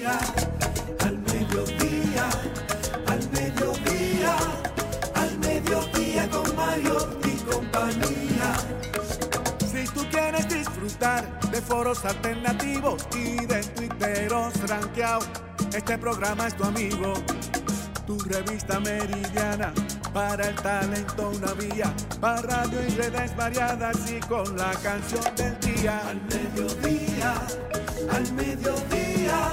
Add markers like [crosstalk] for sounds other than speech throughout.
Al mediodía, al mediodía, al mediodía con y compañía. Si tú quieres disfrutar de foros alternativos y de tuiteros rankeados, este programa es tu amigo. Tu revista meridiana para el talento una vía, para radio y redes variadas y con la canción del día. Al mediodía, al mediodía,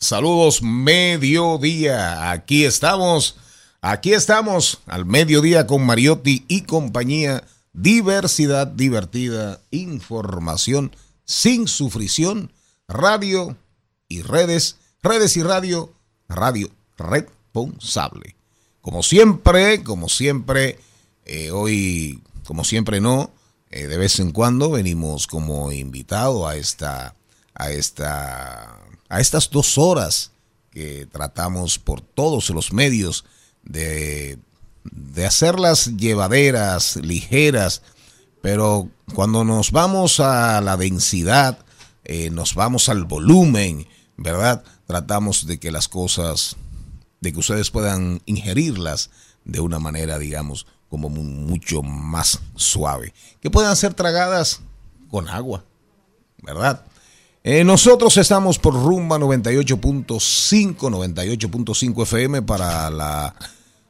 saludos, mediodía. Aquí estamos, aquí estamos al mediodía con Mariotti y compañía. Diversidad divertida, información sin sufrición, radio y redes, redes y radio, radio responsable. Como siempre, como siempre, eh, hoy, como siempre no, eh, de vez en cuando venimos como invitado a esta, a esta, a estas dos horas que tratamos por todos los medios de, de hacerlas llevaderas, ligeras, pero cuando nos vamos a la densidad, eh, nos vamos al volumen, ¿verdad? Tratamos de que las cosas de que ustedes puedan ingerirlas de una manera, digamos, como mucho más suave. Que puedan ser tragadas con agua, ¿verdad? Eh, nosotros estamos por rumba 98.5, 98.5 FM para la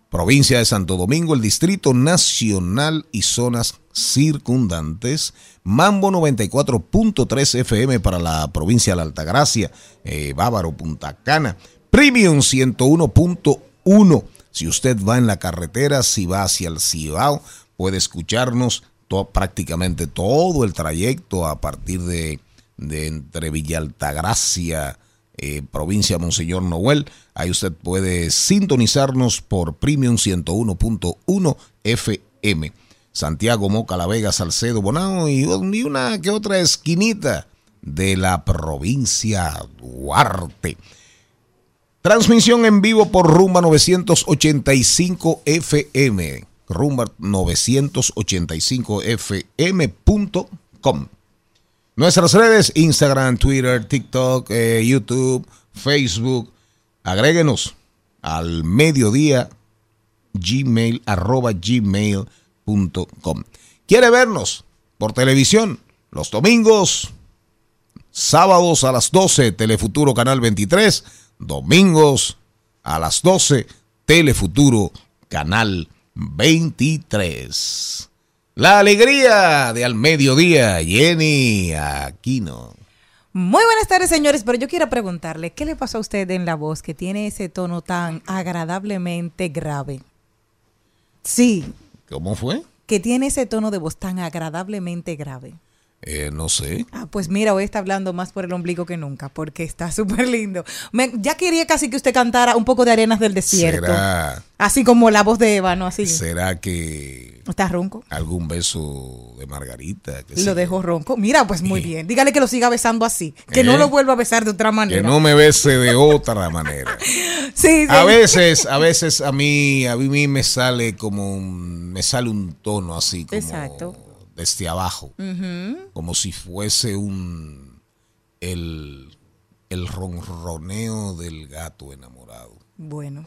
provincia de Santo Domingo, el Distrito Nacional y zonas circundantes. Mambo 94.3 FM para la provincia de la Altagracia, eh, Bávaro, Punta Cana. Premium 101.1. Si usted va en la carretera, si va hacia el Cibao, puede escucharnos prácticamente todo el trayecto a partir de, de entre Villa Altagracia, eh, provincia Monseñor Noel. Ahí usted puede sintonizarnos por Premium 101.1 FM. Santiago, Moca, La Vega, Salcedo, Bonao y, una que otra esquinita de la provincia Duarte. Transmisión en vivo por Rumba 985 FM. Rumba 985 FM.com. Nuestras redes, Instagram, Twitter, TikTok, eh, YouTube, Facebook. Agréguenos al mediodía gmail arroba gmail.com. ¿Quiere vernos por televisión? Los domingos, sábados a las 12, Telefuturo Canal 23 domingos a las 12, Telefuturo, Canal 23. La alegría de al mediodía, Jenny Aquino. Muy buenas tardes, señores, pero yo quiero preguntarle, ¿qué le pasó a usted en la voz que tiene ese tono tan agradablemente grave? Sí. ¿Cómo fue? Que tiene ese tono de voz tan agradablemente grave. Eh, no sé. Ah, pues mira, hoy está hablando más por el ombligo que nunca, porque está [laughs] súper lindo. ya quería casi que usted cantara un poco de Arenas del Desierto. ¿Será, así como la voz de Ébano, así. ¿Será que... ¿Está ronco? Algún beso de Margarita. Que lo dejo ronco. Mira, pues muy [laughs] bien. Dígale que lo siga besando así. Que no ¿Eh? lo vuelva a besar de otra manera. Que no me bese de otra manera. [laughs] sí, sí. A veces, a veces a mí, a mí me sale como un, me sale un tono así como... Exacto desde abajo, como si fuese un el, el ronroneo del gato enamorado. Bueno.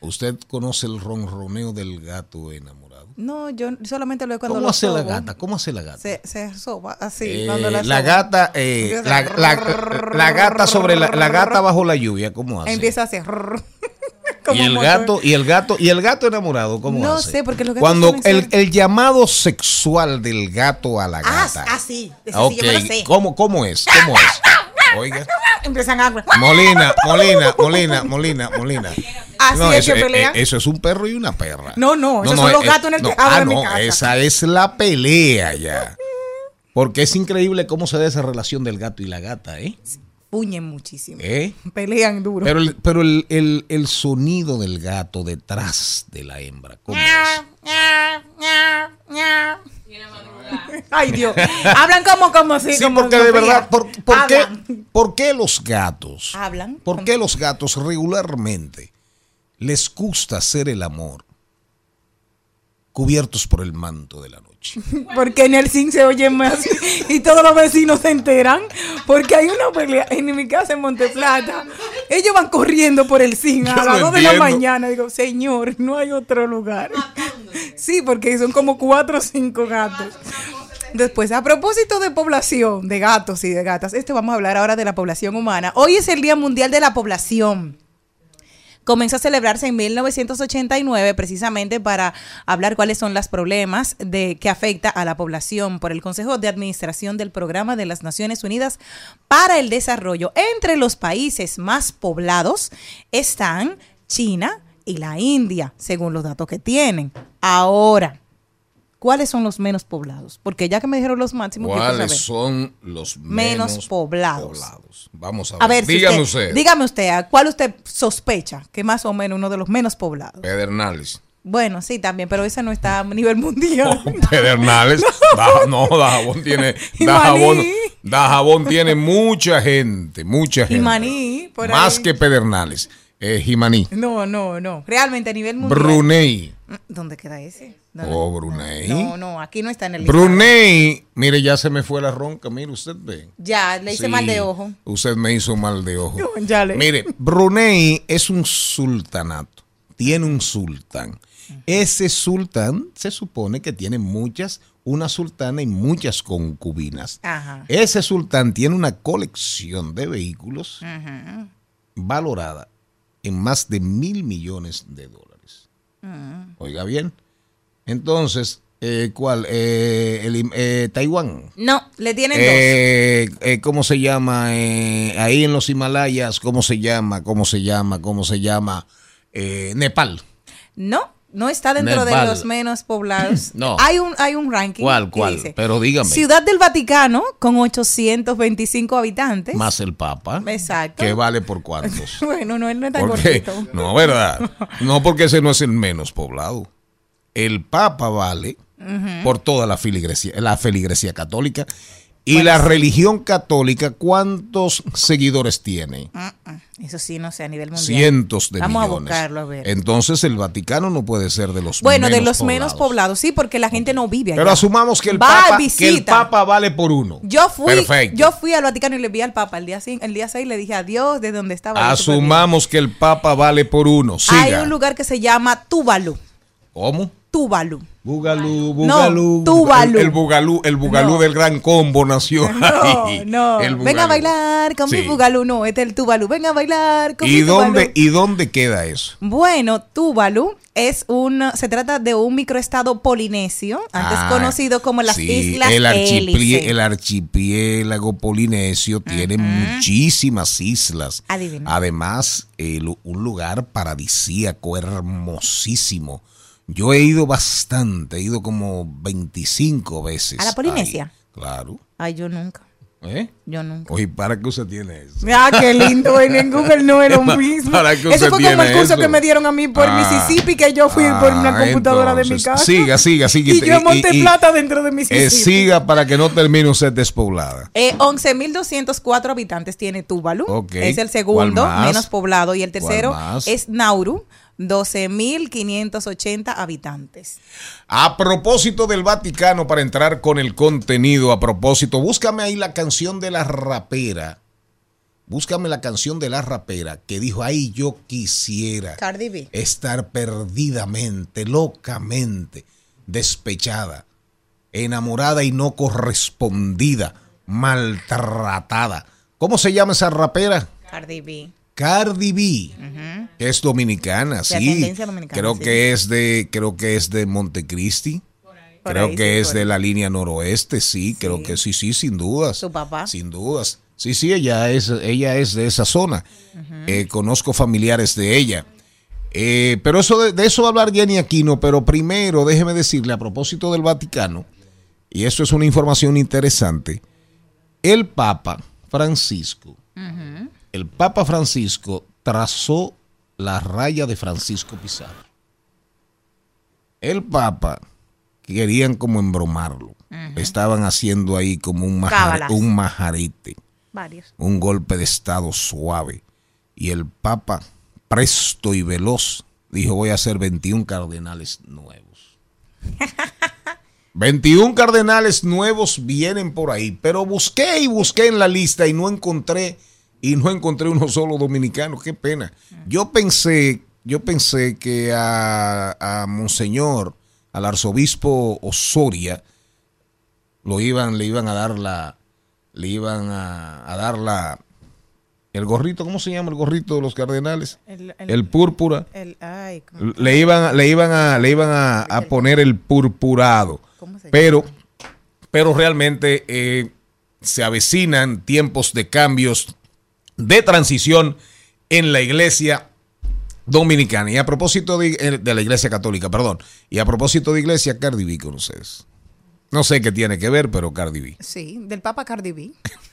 ¿Usted conoce el ronroneo del gato enamorado? No, yo solamente lo veo cuando ¿Cómo lo hace la sobo. gata? ¿Cómo hace la gata? Se, se soba así. Eh, cuando la, la, gata, eh, la, la- la gata sobre la, la gata bajo la lluvia, ¿cómo hace? Empieza a hacer. [laughs] y el gato, y el gato, y el gato enamorado, ¿cómo No hace? sé, porque los gatos Cuando el, el llamado sexual del gato a la Ah, gata. ah, sí. Ese Ok, sí, yo me lo sé. ¿cómo, ¿cómo es? ¿Cómo es? [laughs] Oiga. Empiezan a. Molina, Molina, Molina, Molina, Molina. Así es eso, que pelean. eh, eso es un perro y una perra. No, no, esos son los gatos en el tejado ah, de mi no, casa. esa es la pelea ya. Porque es increíble cómo se da esa relación del gato y la gata, ¿eh? Puñen muchísimo. ¿Eh? Pelean duro. Pero, el, pero el, el- el sonido del gato detrás de la hembra, ¿cómo es? [laughs] Ay, Dios. [laughs] Hablan como, como así. Sí, como porque de verdad, ¿por, por qué, por qué los gatos? Hablan. ¿Por qué los gatos regularmente les gusta hacer el amor cubiertos por el manto de la noche? [laughs] Porque en el zinc se oye más [laughs] y todos los vecinos se enteran. Porque hay una pelea en mi casa en Monteplata. Ellos van corriendo por el zinc a Yo las no 2 de la mañana. Digo, señor, no hay otro lugar. [laughs] Sí, porque son como cuatro o cinco gatos. Después, a propósito de población, de gatos y de gatas, este vamos a hablar ahora de la población humana. Hoy es el Día Mundial de la Población comenzó a celebrarse en 1989 precisamente para hablar cuáles son los problemas de, que afecta a la población por el Consejo de Administración del Programa de las Naciones Unidas para el Desarrollo. Entre los países más poblados están China y la India, según los datos que tienen. Ahora, ¿cuáles son los menos poblados? Porque ya que me dijeron los máximos, ¿Cuáles son los menos, Menos poblados. Vamos a ver. A ver, si dígame usted, usted. dígame usted, ¿a ¿cuál usted sospecha que más o menos uno de los menos poblados? Pedernales. Bueno, sí, también, pero ese no está a nivel mundial. [laughs] Pedernales. [laughs] Da- no, Dajabón tiene. [laughs] Dajabón. Dajabón tiene mucha gente, mucha gente. Y Maní, por Más ahí. que Pedernales. Eh, Jimaní. No, no, no. Realmente a nivel mundial. Brunei. ¿Dónde queda ese? ¿Dónde? Oh, Brunei. No, no, aquí no está en el listado. Brunei. Mire, ya se me fue la ronca. Mire, usted ve. Ya, le hice Sí, mal de ojo. Usted me hizo mal de ojo. No, ya le- Mire, Brunei es un sultanato. Tiene un sultán. Ese sultán se supone que tiene muchas, una sultana y muchas concubinas. Ajá. Ese sultán tiene una colección de vehículos valorada en más de mil millones de dólares. Oiga bien. Entonces, eh, ¿cuál? Eh, el eh, Taiwán. No, le tienen dos. Eh, eh, ¿Cómo se llama? Eh, ahí en los Himalayas, ¿cómo se llama? ¿Cómo se llama? ¿Cómo se llama? Eh, Nepal. No, no está dentro Nepal. de los menos poblados. [clears throat] No. Hay un, hay un ranking. ¿Cuál, cuál? dice, Pero dígame. Ciudad del Vaticano con 825 habitantes. Más el Papa. Exacto. ¿Que vale por cuántos? [laughs] Bueno, no, él no es tan gordito. [laughs] no, ¿verdad? [laughs] No, porque ese no es el menos poblado. El Papa vale por toda la filigresía, la feligresía católica. Y la religión católica, ¿cuántos seguidores tiene? Eso sí, no sé, a nivel mundial. Cientos de Vamos millones. a buscarlo, a ver. Entonces el Vaticano no puede ser de los bueno, de los menos poblados, sí, porque la gente no vive allá. Pero asumamos que el, Va, Papa, que el. Papa vale por uno. Yo fui, Perfecto. yo fui al Vaticano y le vi al Papa el día 5, el día 6 le dije adiós de donde estaba. Asumamos que el Papa vale por uno. Siga. Hay un lugar que se llama Tuvalu. ¿Cómo? Tuvalu. Bugalú, No, Bugalú. Tuvalu. El, el Bugalú, el Bugalú No. del gran combo nació [laughs] No, ahí. no. El Venga a bailar con mi Sí. Bugalú. No, este es el Tuvalu. Venga a bailar con ¿Y mi dónde, Tuvalu. ¿Y dónde queda eso? Bueno, Tuvalu es un, se trata de un microestado polinesio, antes Ah, conocido como las sí, Islas el, el archipiélago polinesio tiene muchísimas islas. Adivina. Además, el- un lugar paradisíaco, hermosísimo. Yo he ido bastante, he ido como 25 veces. ¿A la Polinesia? ahí. Claro. Ay, yo nunca. ¿Eh? Yo nunca. Oye, ¿para qué usted tiene eso? Ah, qué lindo. En [laughs] Google no es lo mismo. ¿Para qué Eso usted fue como el curso eso? que me dieron a mí por Ah. Mississippi, que yo fui por una Ah, computadora de mi casa. Siga, siga, siga. Y yo en Monte y- Plata dentro de eh, Mississippi. siga para que no termine usted despoblada. Eh, 11.204 habitantes tiene Tuvalu. Ok. Es el segundo menos poblado. Y el ¿Cuál tercero es Nauru, 12.580 habitantes. A propósito del Vaticano, para entrar con el contenido, a propósito, búscame ahí la canción de la rapera Búscame la canción de la rapera que dijo, ay, yo quisiera Cardi B. estar perdidamente, locamente, despechada, enamorada y no correspondida, maltratada. ¿Cómo se llama esa rapera? Cardi B. Cardi B, que es dominicana, sí. dominicana, creo sí. que es de, creo que es de Montecristi. Creo ahí, que sí, es de la línea noroeste, sí, creo que sí, sí, sin dudas. ¿Su papá? Sin dudas. Sí, sí, ella es, ella es de esa zona. Eh, conozco familiares de ella. Eh, pero eso de, de eso va a hablar Jenny Aquino, pero primero déjeme decirle a propósito del Vaticano, y esto es una información interesante, el Papa Francisco, el Papa Francisco trazó la raya de Francisco Pizarro. El Papa querían como embromarlo. Estaban haciendo ahí como un, majar- un majarete, Varios. un golpe de estado suave. Y el Papa, presto y veloz, dijo voy a hacer 21 cardenales nuevos. [laughs] 21 cardenales nuevos vienen por ahí, pero busqué y busqué en la lista y no encontré y no encontré uno solo dominicano, qué pena. Yo pensé, yo pensé que a, a Monseñor, al arzobispo Osoria, lo iban, le iban a dar la, le iban a, a dar la, el gorrito, ¿cómo se llama el gorrito de los cardenales? El, El púrpura. el- ay, ¿cómo- Le iban, le iban a, le iban a, a poner el purpurado. ¿Cómo se llama? Pero, pero realmente eh, se avecinan tiempos de cambios, de transición en la iglesia dominicana. Y a propósito de, eh, de la iglesia católica, perdón. Y a propósito de iglesia, Cardi B con ustedes. No sé qué tiene que ver, pero Cardi B. Sí, del Papa Cardi B. [laughs]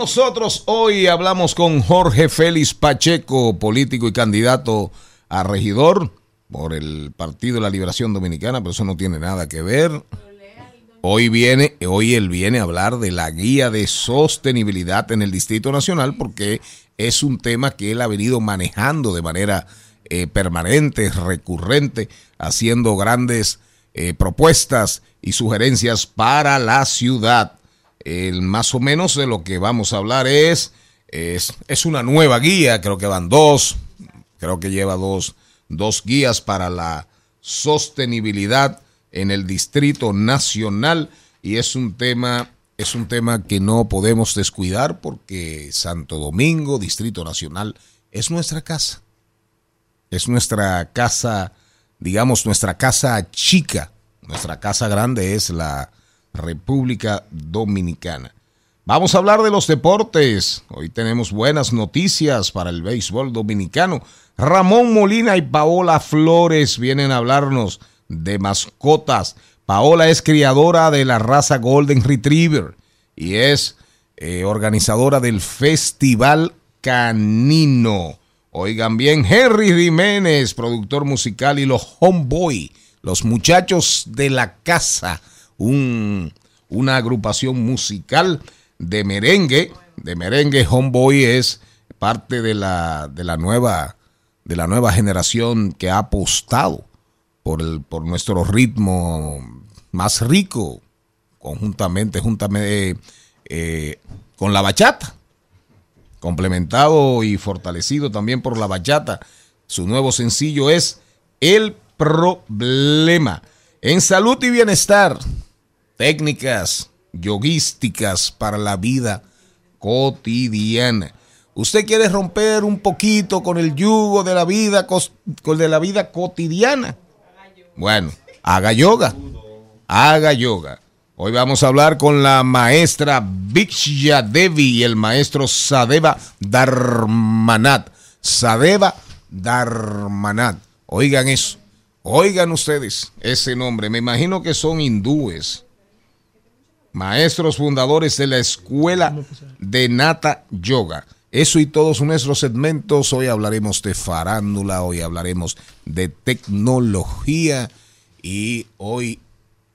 Nosotros hoy hablamos con Jorge Félix Pacheco, político y candidato a regidor por el Partido de la Liberación Dominicana, pero eso no tiene nada que ver. Hoy viene, hoy él viene a hablar de la guía de sostenibilidad en el Distrito Nacional porque es un tema que él ha venido manejando de manera eh, permanente, recurrente, haciendo grandes eh, propuestas y sugerencias para la ciudad. El, más o menos de lo que vamos a hablar es, es, es una nueva guía, creo que van dos, creo que lleva dos, dos guías para la sostenibilidad en el Distrito Nacional y es un tema es un tema que no podemos descuidar porque Santo Domingo, Distrito Nacional, es nuestra casa. Es nuestra casa, digamos, nuestra casa chica. Nuestra casa grande es la República Dominicana. Vamos a hablar de los deportes. Hoy tenemos buenas noticias para el béisbol dominicano. Ramón Molina y Paola Flores vienen a hablarnos de mascotas. Paola es criadora de la raza Golden Retriever y es eh, organizadora del Festival Canino. Oigan bien, Henry Jiménez, productor musical, y los Homeboy, los muchachos de la casa, un, una agrupación musical de merengue. De merengue, Homeboy es parte de la, de la nueva de la nueva generación que ha apostado por, el, por nuestro ritmo más rico, conjuntamente, juntamente eh, con la bachata, complementado y fortalecido también por la bachata. Su nuevo sencillo es El Problema. En salud y bienestar, técnicas yoguísticas para la vida cotidiana. Usted quiere romper un poquito con el yugo de la vida, con de la vida cotidiana. Bueno, haga yoga. Haga yoga. Hoy vamos a hablar con la maestra Viksha Devi y el maestro Sadeva Dharmanat. Sadeva Dharmanat. Oigan eso. Oigan ustedes ese nombre. Me imagino que son hindúes. Maestros fundadores de la Escuela de Nata Yoga. Eso y todos nuestros segmentos. Hoy hablaremos de farándula, hoy hablaremos de tecnología y hoy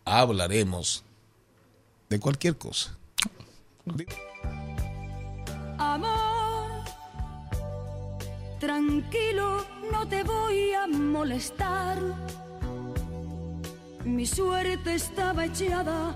hablaremos de cualquier cosa. Amor, tranquilo, no te voy a molestar. Mi suerte estaba echada,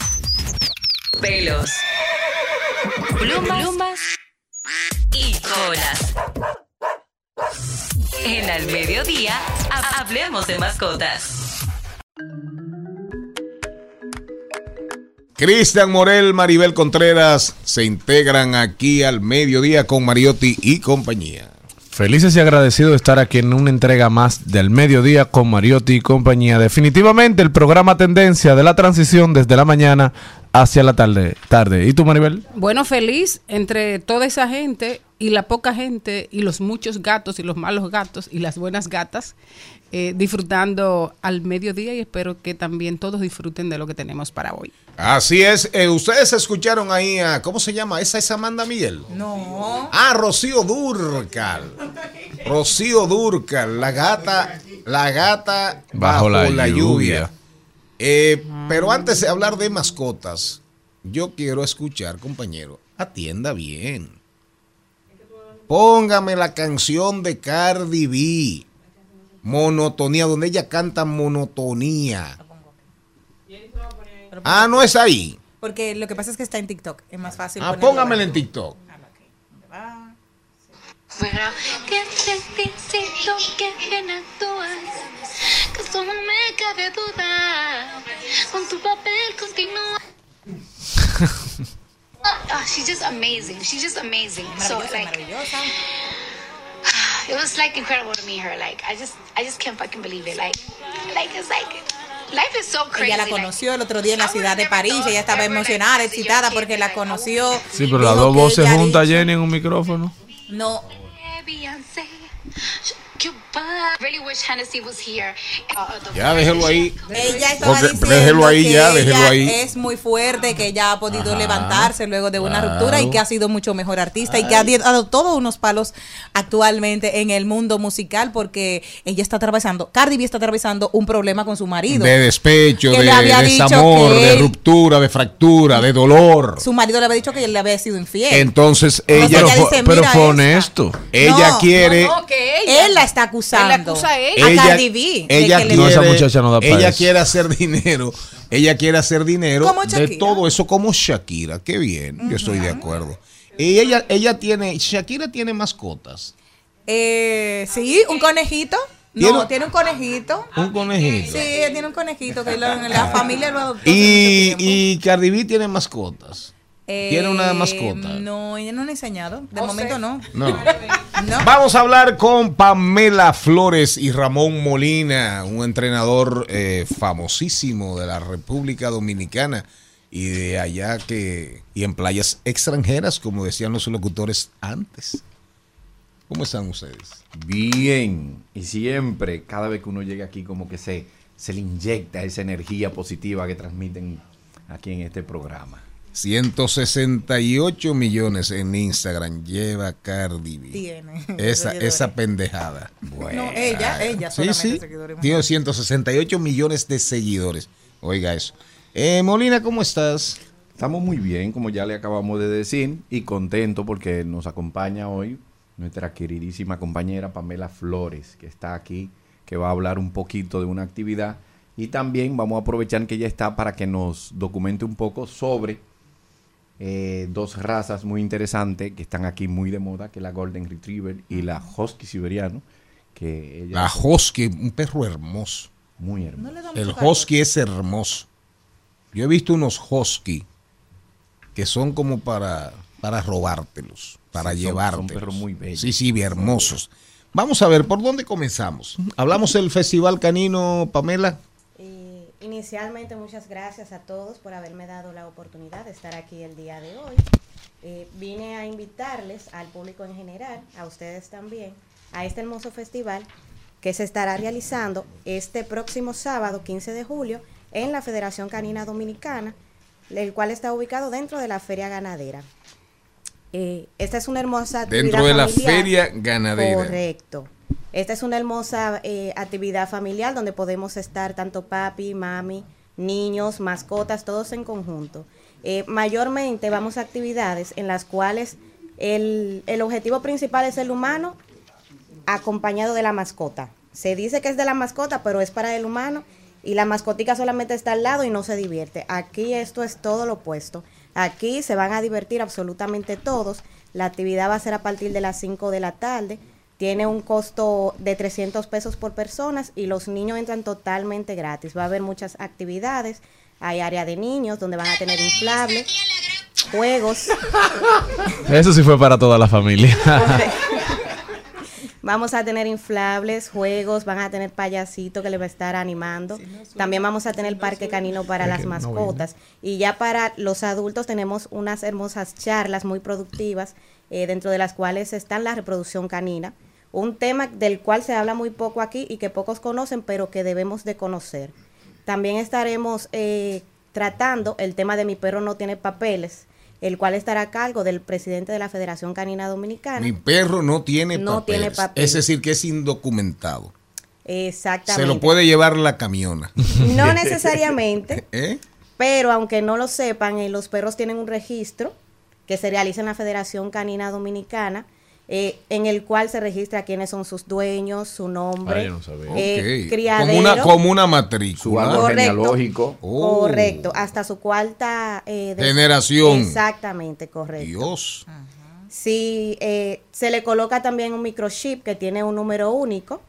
pelos, plumas, plumas y colas. En Al Mediodía, ha- hablemos de mascotas. Cristian Morel, Maribel Contreras se integran aquí al mediodía con Mariotti y compañía. Felices y agradecidos de estar aquí en una entrega más del mediodía con Mariotti y compañía. Definitivamente el programa tendencia de la transición desde la mañana hacia la tarde. tarde. ¿Y tú, Maribel? Bueno, feliz entre toda esa gente y la poca gente y los muchos gatos y los malos gatos y las buenas gatas eh, disfrutando al mediodía y espero que también todos disfruten de lo que tenemos para hoy. Así es, eh, ustedes escucharon ahí a, ¿cómo se llama? ¿Esa es Amanda Miguel? No. Ah, Rocío Durcal. Rocío Durcal, la gata, la gata bajo, la, lluvia. Eh, pero antes de hablar de mascotas, yo quiero escuchar, compañero, atienda bien. Póngame la canción de Cardi B. Monotonía, donde ella canta monotonía. Ah, no es ahí. Porque lo que pasa es que está en TikTok. Es más fácil. Ah, póngamela en TikTok. Eso no me cabe duda. Con tu papel continúa. [laughs] Oh, she's just amazing. She's just amazing. So like, [sighs] it was like incredible to meet her. Like I just, I just can't fucking believe it. Like, like it's like life is so crazy. Ella la conoció el otro día en la ciudad de París. Ella estaba emocionada, excitada porque la conoció. Sí, pero las dos voces juntas, Jenny, en un micrófono. No, Ya, déjelo ahí. Ella estaba Porque- diciendo déjelo ahí que ya, déjelo ella ahí. es muy fuerte, que ella ha podido Ajá, levantarse luego de una claro. ruptura y que ha sido mucho mejor artista y que ha dado todos unos palos actualmente en el mundo musical porque ella está atravesando, Cardi B está atravesando un problema con su marido. De despecho, de desamor, de ruptura, de fractura, de dolor. Su marido le había dicho que él le había sido infiel. Entonces Entonces ella, Pero, ella dice, pero "Mira fue esta". honesto. ella No, quiere, No, que ella. él la está acusando. Él la acusa a ella. A Cardi B. de ella que le- No, quiere, esa muchacha no da pa' ella eso. quiere hacer dinero, ella quiere hacer dinero de todo eso como Shakira, qué bien, yo estoy de acuerdo. Y ella, ella tiene, Shakira tiene mascotas, Eh, sí, un conejito. ¿Tiene- No, tiene un conejito. un conejito. Sí, ella tiene un conejito que la familia lo adoptó. Y, y Cardi B tiene mascotas. Tiene una Eh, mascota. No, ella no la ha enseñado. De O momento. No. No. Vamos a hablar con Pamela Flores y Ramón Molina, un entrenador eh, famosísimo de la República Dominicana y de allá que y en playas extranjeras, como decían los locutores antes. ¿Cómo están ustedes? Bien, y siempre, cada vez que uno llega aquí, como que se, se le inyecta esa energía positiva que transmiten aquí en este programa. 168 millones en Instagram lleva Cardi B. Tiene. [laughs] Esa, esa pendejada. No, ella, ella Sí, solamente sí. seguidores. Tiene 168 millones de seguidores. Oiga eso. Eh, Molina, ¿cómo estás? Estamos muy bien, como ya le acabamos de decir, y contento porque nos acompaña hoy nuestra queridísima compañera Pamela Flores, que está aquí, que va a hablar un poquito de una actividad. Y también vamos a aprovechar que ella está para que nos documente un poco sobre eh, dos razas muy interesantes que están aquí muy de moda, que es la Golden Retriever y la Husky Siberiano, que ella La Husky, un perro hermoso. muy hermosa. El Husky es hermoso. Yo he visto unos Husky que son como para, para robártelos, para Sí, llevártelos. son perros muy bellos. Sí, sí, bien hermosos. Vamos a ver, ¿por dónde comenzamos? ¿Hablamos del Festival Canino, Pamela? Inicialmente muchas gracias a todos por haberme dado la oportunidad de estar aquí el día de hoy. Eh, vine a invitarles al público en general, a ustedes también, a este hermoso festival que se estará realizando este próximo sábado 15 de julio en la Federación Canina Dominicana, el cual está ubicado dentro de la Feria Ganadera. Eh, esta es una hermosa actividad Dentro de la. Feria Ganadera. Correcto. Esta es una hermosa eh, actividad familiar donde podemos estar tanto papi, mami, niños, mascotas, todos en conjunto. Eh, mayormente vamos a actividades en las cuales el, el objetivo principal es el humano acompañado de la mascota. Se dice que es de la mascota, pero es para el humano y la mascotica solamente está al lado y no se divierte. Aquí esto es todo lo opuesto. Aquí se van a divertir absolutamente todos. La actividad va a ser a partir de las 5 de la tarde. Tiene un costo de 300 pesos por personas y los niños entran totalmente gratis. Va a haber muchas actividades. Hay área de niños donde van a tener inflables, juegos. [laughs] Eso sí fue para toda la familia. [laughs] Vamos a tener inflables, juegos, van a tener payasito que le va a estar animando. También vamos a tener parque canino para Es las no mascotas. y ya para los adultos tenemos unas hermosas charlas muy productivas, eh, dentro de las cuales están la reproducción canina. Un tema del cual se habla muy poco aquí y que pocos conocen, pero que debemos de conocer. También estaremos eh, tratando el tema de mi perro no tiene papeles, el cual estará a cargo del presidente de la Federación Canina Dominicana. Mi perro no tiene No papeles. tiene papeles. Es decir, que es indocumentado. Exactamente. Se lo puede llevar la camiona. [laughs] No [laughs] necesariamente, ¿Eh? pero aunque no lo sepan, eh, los perros tienen un registro que se realiza en la Federación Canina Dominicana, eh, en el cual se registra quiénes son sus dueños, su nombre, Ah, yo no sabía. eh, criadero. Como una, como una Su matrícula. árbol Correcto. genealógico. Oh, Correcto, hasta su cuarta eh, de- Generación. Exactamente, correcto. Dios. Si eh, se le coloca también un microchip que tiene un número único,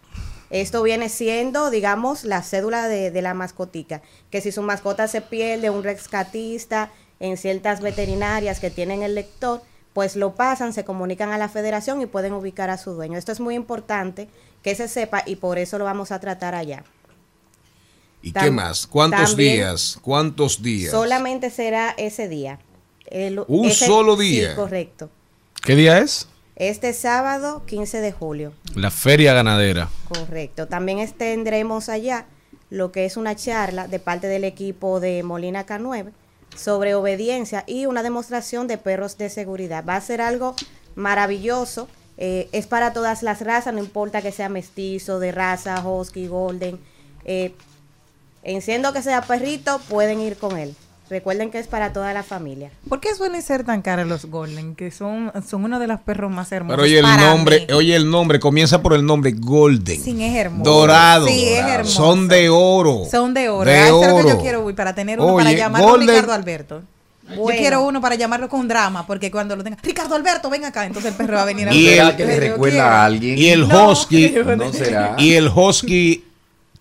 esto viene siendo, digamos, la cédula de, de la mascotica. Que si su mascota se pierde, un rescatista en ciertas veterinarias que tienen el lector, pues lo pasan, se comunican a la federación y pueden ubicar a su dueño. Esto es muy importante que se sepa y por eso lo vamos a tratar allá. ¿Y Tam- qué más? ¿Cuántos también- días? ¿Cuántos días? Solamente será ese día. El- ¿Un ese- solo sí, día? correcto. ¿Qué día es? Este sábado 15 de julio. La feria ganadera. Correcto. También tendremos allá lo que es una charla de parte del equipo de Molina K9 sobre obediencia y una demostración de perros de seguridad. Va a ser algo maravilloso. eh, es para todas las razas, no importa que sea mestizo, de raza, husky, golden. Eh, enciendo que sea perrito, pueden ir con él. Recuerden que es para toda la familia. ¿Por qué suelen ser tan caros los Golden? Que son, son uno de los perros más hermosos. Pero oye el para nombre, mí. oye el nombre, comienza por el nombre Golden. Sí, es hermoso. Dorado. Sí, es hermoso. Son de oro. Son de oro. De Ah, eso es lo que yo oro. quiero para tener uno Oye, para llamarlo Golden- Ricardo Alberto. Bueno. Yo quiero uno para llamarlo con drama, porque cuando lo tenga, Ricardo Alberto, ven acá, entonces el perro va a venir a Y ¿Será el- que le recuerda a alguien? Y el No, husky, yo [laughs] no será. y el husky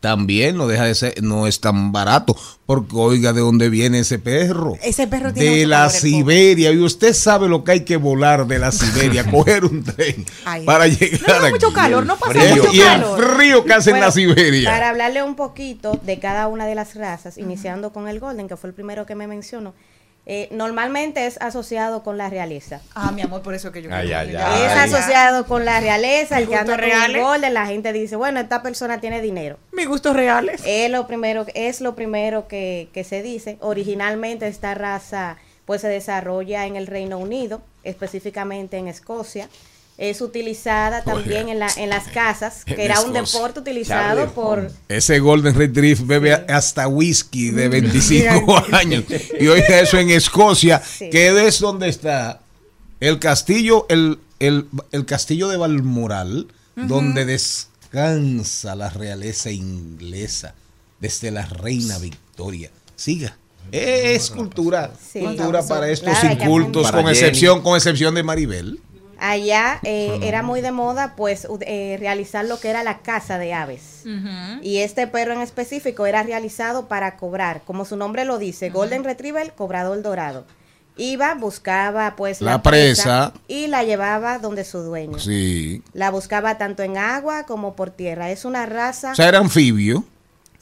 también no deja de ser, no es tan barato, porque oiga de dónde viene ese perro. Ese perro tiene de mucho la el. Siberia, y usted sabe lo que hay que volar de la Siberia, [laughs] coger un tren Ay. para No llegar da aquí. mucho calor, no pasa frío. mucho y el calor. frío que hace en la Siberia. Para hablarle un poquito de cada una de las razas, iniciando con el Golden, que fue el primero que me mencionó, eh, normalmente es asociado con la realeza. Ah, mi amor, por eso que yo Ay, ay, ay. es asociado con la realeza, el que anda con reales. el la gente dice, bueno, esta persona tiene dinero. Mis gustos reales. Es lo primero, es lo primero que, que se dice. Originalmente esta raza pues se desarrolla en el Reino Unido, específicamente en Escocia. Es utilizada también en, la, en las casas, [laughs] que En era un deporte utilizado Charlie por... Ese Golden Retriever bebe hasta whisky de 25 [laughs] años. Y oiga eso en Escocia, Sí. que es donde está el castillo, el, el, el castillo de Balmoral, donde descansa la realeza inglesa desde la reina Victoria. Siga. Es cultura, Sí. cultura para estos Claro, incultos, con excepción, con excepción de Maribel. Allá eh, era muy de moda pues eh, realizar lo que era la caza de aves. Y este perro en específico era realizado para cobrar, como su nombre lo dice, Golden Retriever, cobrador dorado. Iba, buscaba pues La presa. y la llevaba donde su dueño. Sí. La buscaba tanto en agua como por tierra. Es una raza, O sea, era anfibio.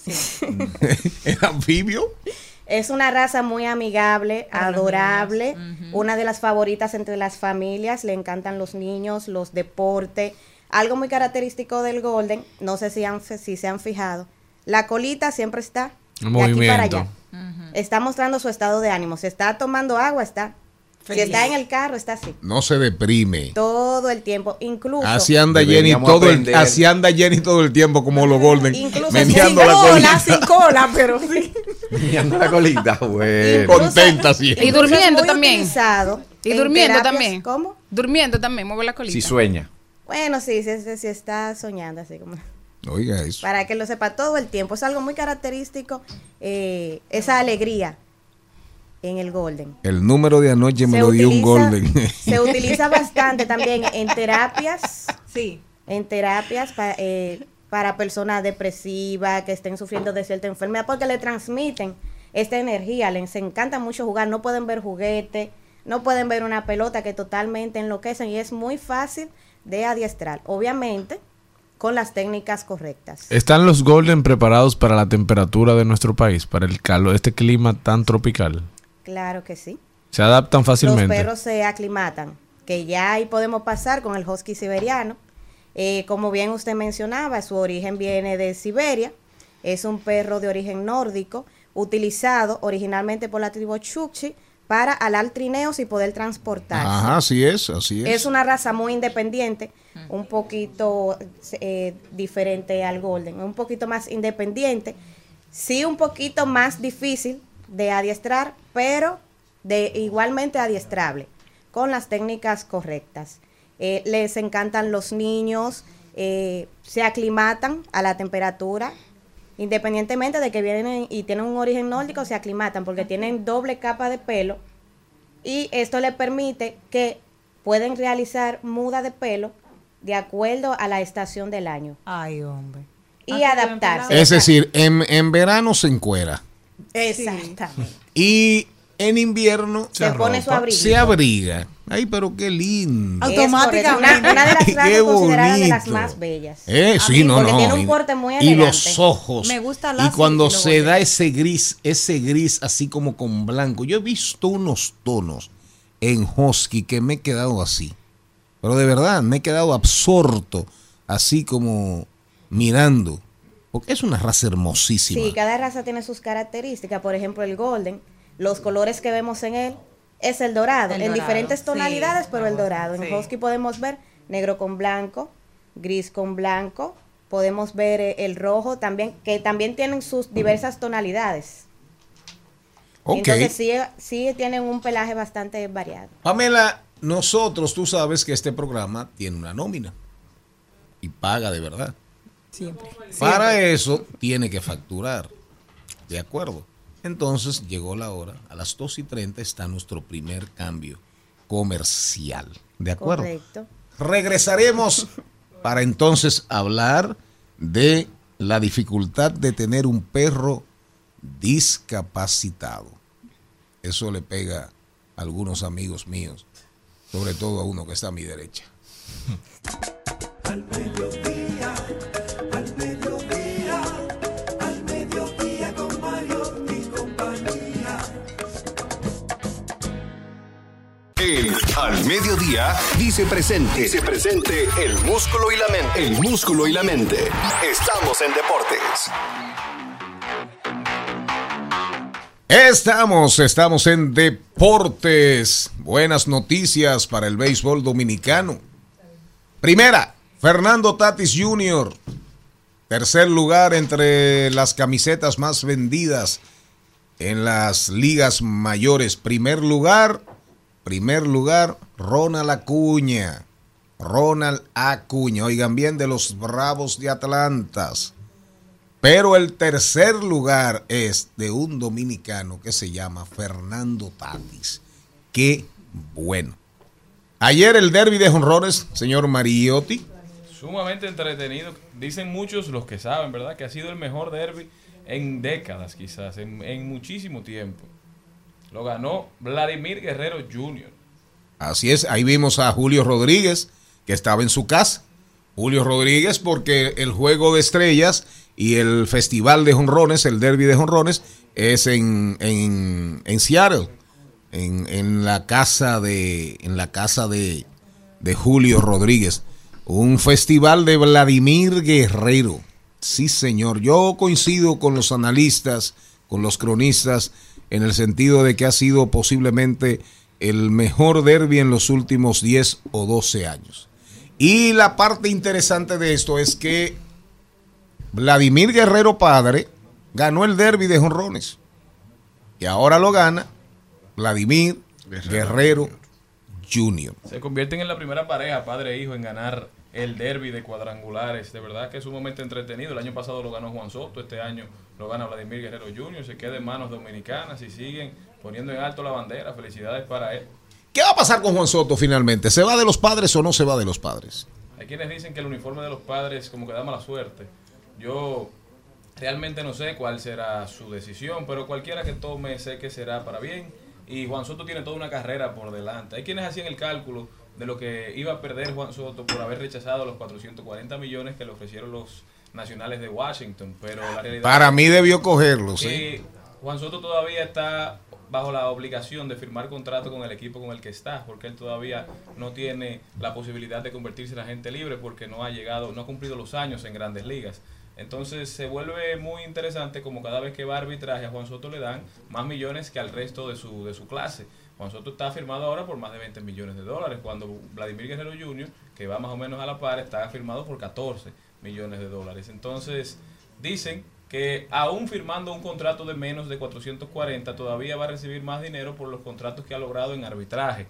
[laughs] era anfibio. [laughs] es una raza muy amigable, Para adorable, una de las favoritas entre las familias. Le encantan los niños, los deportes. Algo muy característico del golden, no sé si, han, si se han fijado, la colita siempre está de aquí para movimiento. allá. Está mostrando su estado de ánimo. Si está tomando agua, está. Feliz. Si está en el carro, está así. No se deprime. Todo el tiempo. Incluso. Así anda Jenny todo el, así anda Jenny todo el tiempo como los Golden. Incluso meneando sin la Cola, colita. sin cola, pero [laughs] sí. Mirando la colita, [laughs] bueno. Incluso- Contenta así. Y durmiendo también. utilizado Y en durmiendo terapias- también. ¿Cómo? Durmiendo también, mueve la colita. Si sueña. Bueno, sí, sí, sí, sí, está soñando así como. Oiga eso. Para que lo sepa todo el tiempo. Es algo muy característico, eh, esa alegría en el Golden. El número de anoche me Se lo dio un Golden. [laughs] Se utiliza bastante también en [laughs] terapias, Sí. en terapias pa- eh, para personas depresivas que estén sufriendo de cierta enfermedad, porque le transmiten esta energía, les encanta mucho jugar, no pueden ver juguete, no pueden ver una pelota que totalmente enloquecen y es muy fácil de adiestrar, obviamente con las técnicas correctas. ¿Están los Golden preparados para la temperatura de nuestro país, para el calor, este clima tan tropical? Claro que sí. Se adaptan Los fácilmente. perros se aclimatan, que ya ahí podemos pasar con el husky siberiano. Eh, como bien usted mencionaba, su origen viene de Siberia. Es un perro de origen nórdico, utilizado originalmente por la tribu Chukchi para alar trineos y poder transportarse. Ajá, así es, así es. Es una raza muy independiente, un poquito eh, diferente al Golden, un poquito más independiente, sí un poquito más difícil de adiestrar, pero de igualmente adiestrable, con las técnicas correctas. Eh, les encantan los niños, eh, se aclimatan a la temperatura, independientemente de que vienen y tienen un origen nórdico, se aclimatan porque tienen doble capa de pelo y esto le permite que pueden realizar muda de pelo de acuerdo a la estación del año Ay, hombre. y adaptarse. Es decir, en, en verano se encuera Exactamente. y en invierno Se pone su abrigo. se abriga. Ay, pero qué lindo. Ah. Automáticamente. Una, una de las [laughs] consideradas de las más bellas. Eh, A sí, mí, no, porque no. tiene un y- porte muy y elegante. los ojos. Me gusta Y cuando y se da ese gris, ese gris así como con blanco. Yo he visto unos tonos en Husky que me he quedado así. Pero de verdad, me he quedado absorto, así como mirando. Porque es una raza hermosísima. Sí, cada raza tiene sus características. Por ejemplo, el golden, los colores que vemos en él es el dorado, El en dorado, diferentes sí. tonalidades, pero el dorado. En Sí. Husky podemos ver negro con blanco, gris con blanco, podemos ver eh, el rojo también, que también tienen sus diversas tonalidades. Ok. Entonces sí, sí tienen un pelaje bastante variado. Pamela, nosotros, tú sabes que este programa tiene una nómina. Y paga de verdad. Siempre. Para eso tiene que facturar. ¿De acuerdo? Entonces llegó la hora. A las 2 y 30 está nuestro primer cambio comercial. ¿De acuerdo? Correcto. Regresaremos para entonces hablar de la dificultad de tener un perro discapacitado. Eso le pega a algunos amigos míos, sobre todo a uno que está a mi derecha. Al Al Mediodía dice presente. Dice presente el músculo y la mente. El músculo y la mente. Estamos en deportes. Estamos, estamos en deportes. Buenas noticias para el béisbol dominicano. Primera, Fernando Tatis Jr. Tercer lugar entre las camisetas más vendidas en las ligas mayores. Primer lugar, primer lugar, Ronald Acuña. Ronald Acuña. Oigan bien de los Bravos de Atlantas. Pero el tercer lugar es de un dominicano que se llama Fernando Tatis. Qué bueno. Ayer el derby de jonrones, señor Mariotti. Sumamente entretenido. Dicen muchos los que saben, ¿verdad? Que ha sido el mejor derby en décadas, quizás, en, en muchísimo tiempo. Lo ganó Vladimir Guerrero Jr. Así es, ahí vimos a Julio Rodríguez, que estaba en su casa. Julio Rodríguez, porque el juego de estrellas y el festival de jonrones, el derby de jonrones, es en, en, en Seattle, en, en la casa de, en la casa de, de Julio Rodríguez. Un festival de Vladimir Guerrero. Sí, señor. Yo coincido con los analistas, con los cronistas, en el sentido de que ha sido posiblemente el mejor derby en los últimos 10 o 12 años. Y la parte interesante de esto es que Vladimir Guerrero padre ganó el derby de jonrones. Y ahora lo gana Vladimir Guerrero Jr. Se convierten en la primera pareja, padre e hijo, en ganar el derby de cuadrangulares. De verdad que es sumamente entretenido. El año pasado lo ganó Juan Soto, este año lo gana Vladimir Guerrero Jr. Se queda en manos dominicanas y siguen poniendo en alto la bandera. Felicidades para él. ¿Qué va a pasar con Juan Soto finalmente? ¿Se va de los padres o no se va de los padres? Hay quienes dicen que el uniforme de los padres como que da mala suerte. Yo realmente no sé cuál será su decisión, pero cualquiera que tome sé que será para bien. Y Juan Soto tiene toda una carrera por delante. Hay quienes hacían el cálculo de lo que iba a perder Juan Soto por haber rechazado los 440 millones que le ofrecieron los nacionales de Washington, pero la realidad Para mí debió cogerlos. que ¿eh? Juan Soto todavía está bajo la obligación de firmar contrato con el equipo con el que está, porque él todavía no tiene la posibilidad de convertirse en agente libre porque no ha llegado, no ha cumplido los años en grandes ligas. Entonces se vuelve muy interesante como cada vez que va a arbitraje a Juan Soto le dan más millones que al resto de su, de su clase. Juan Soto está firmado ahora por más de 20 millones de dólares, cuando Vladimir Guerrero Jr., que va más o menos a la par, está firmado por 14 millones de dólares. Entonces dicen que aún firmando un contrato de menos de 440, todavía va a recibir más dinero por los contratos que ha logrado en arbitraje.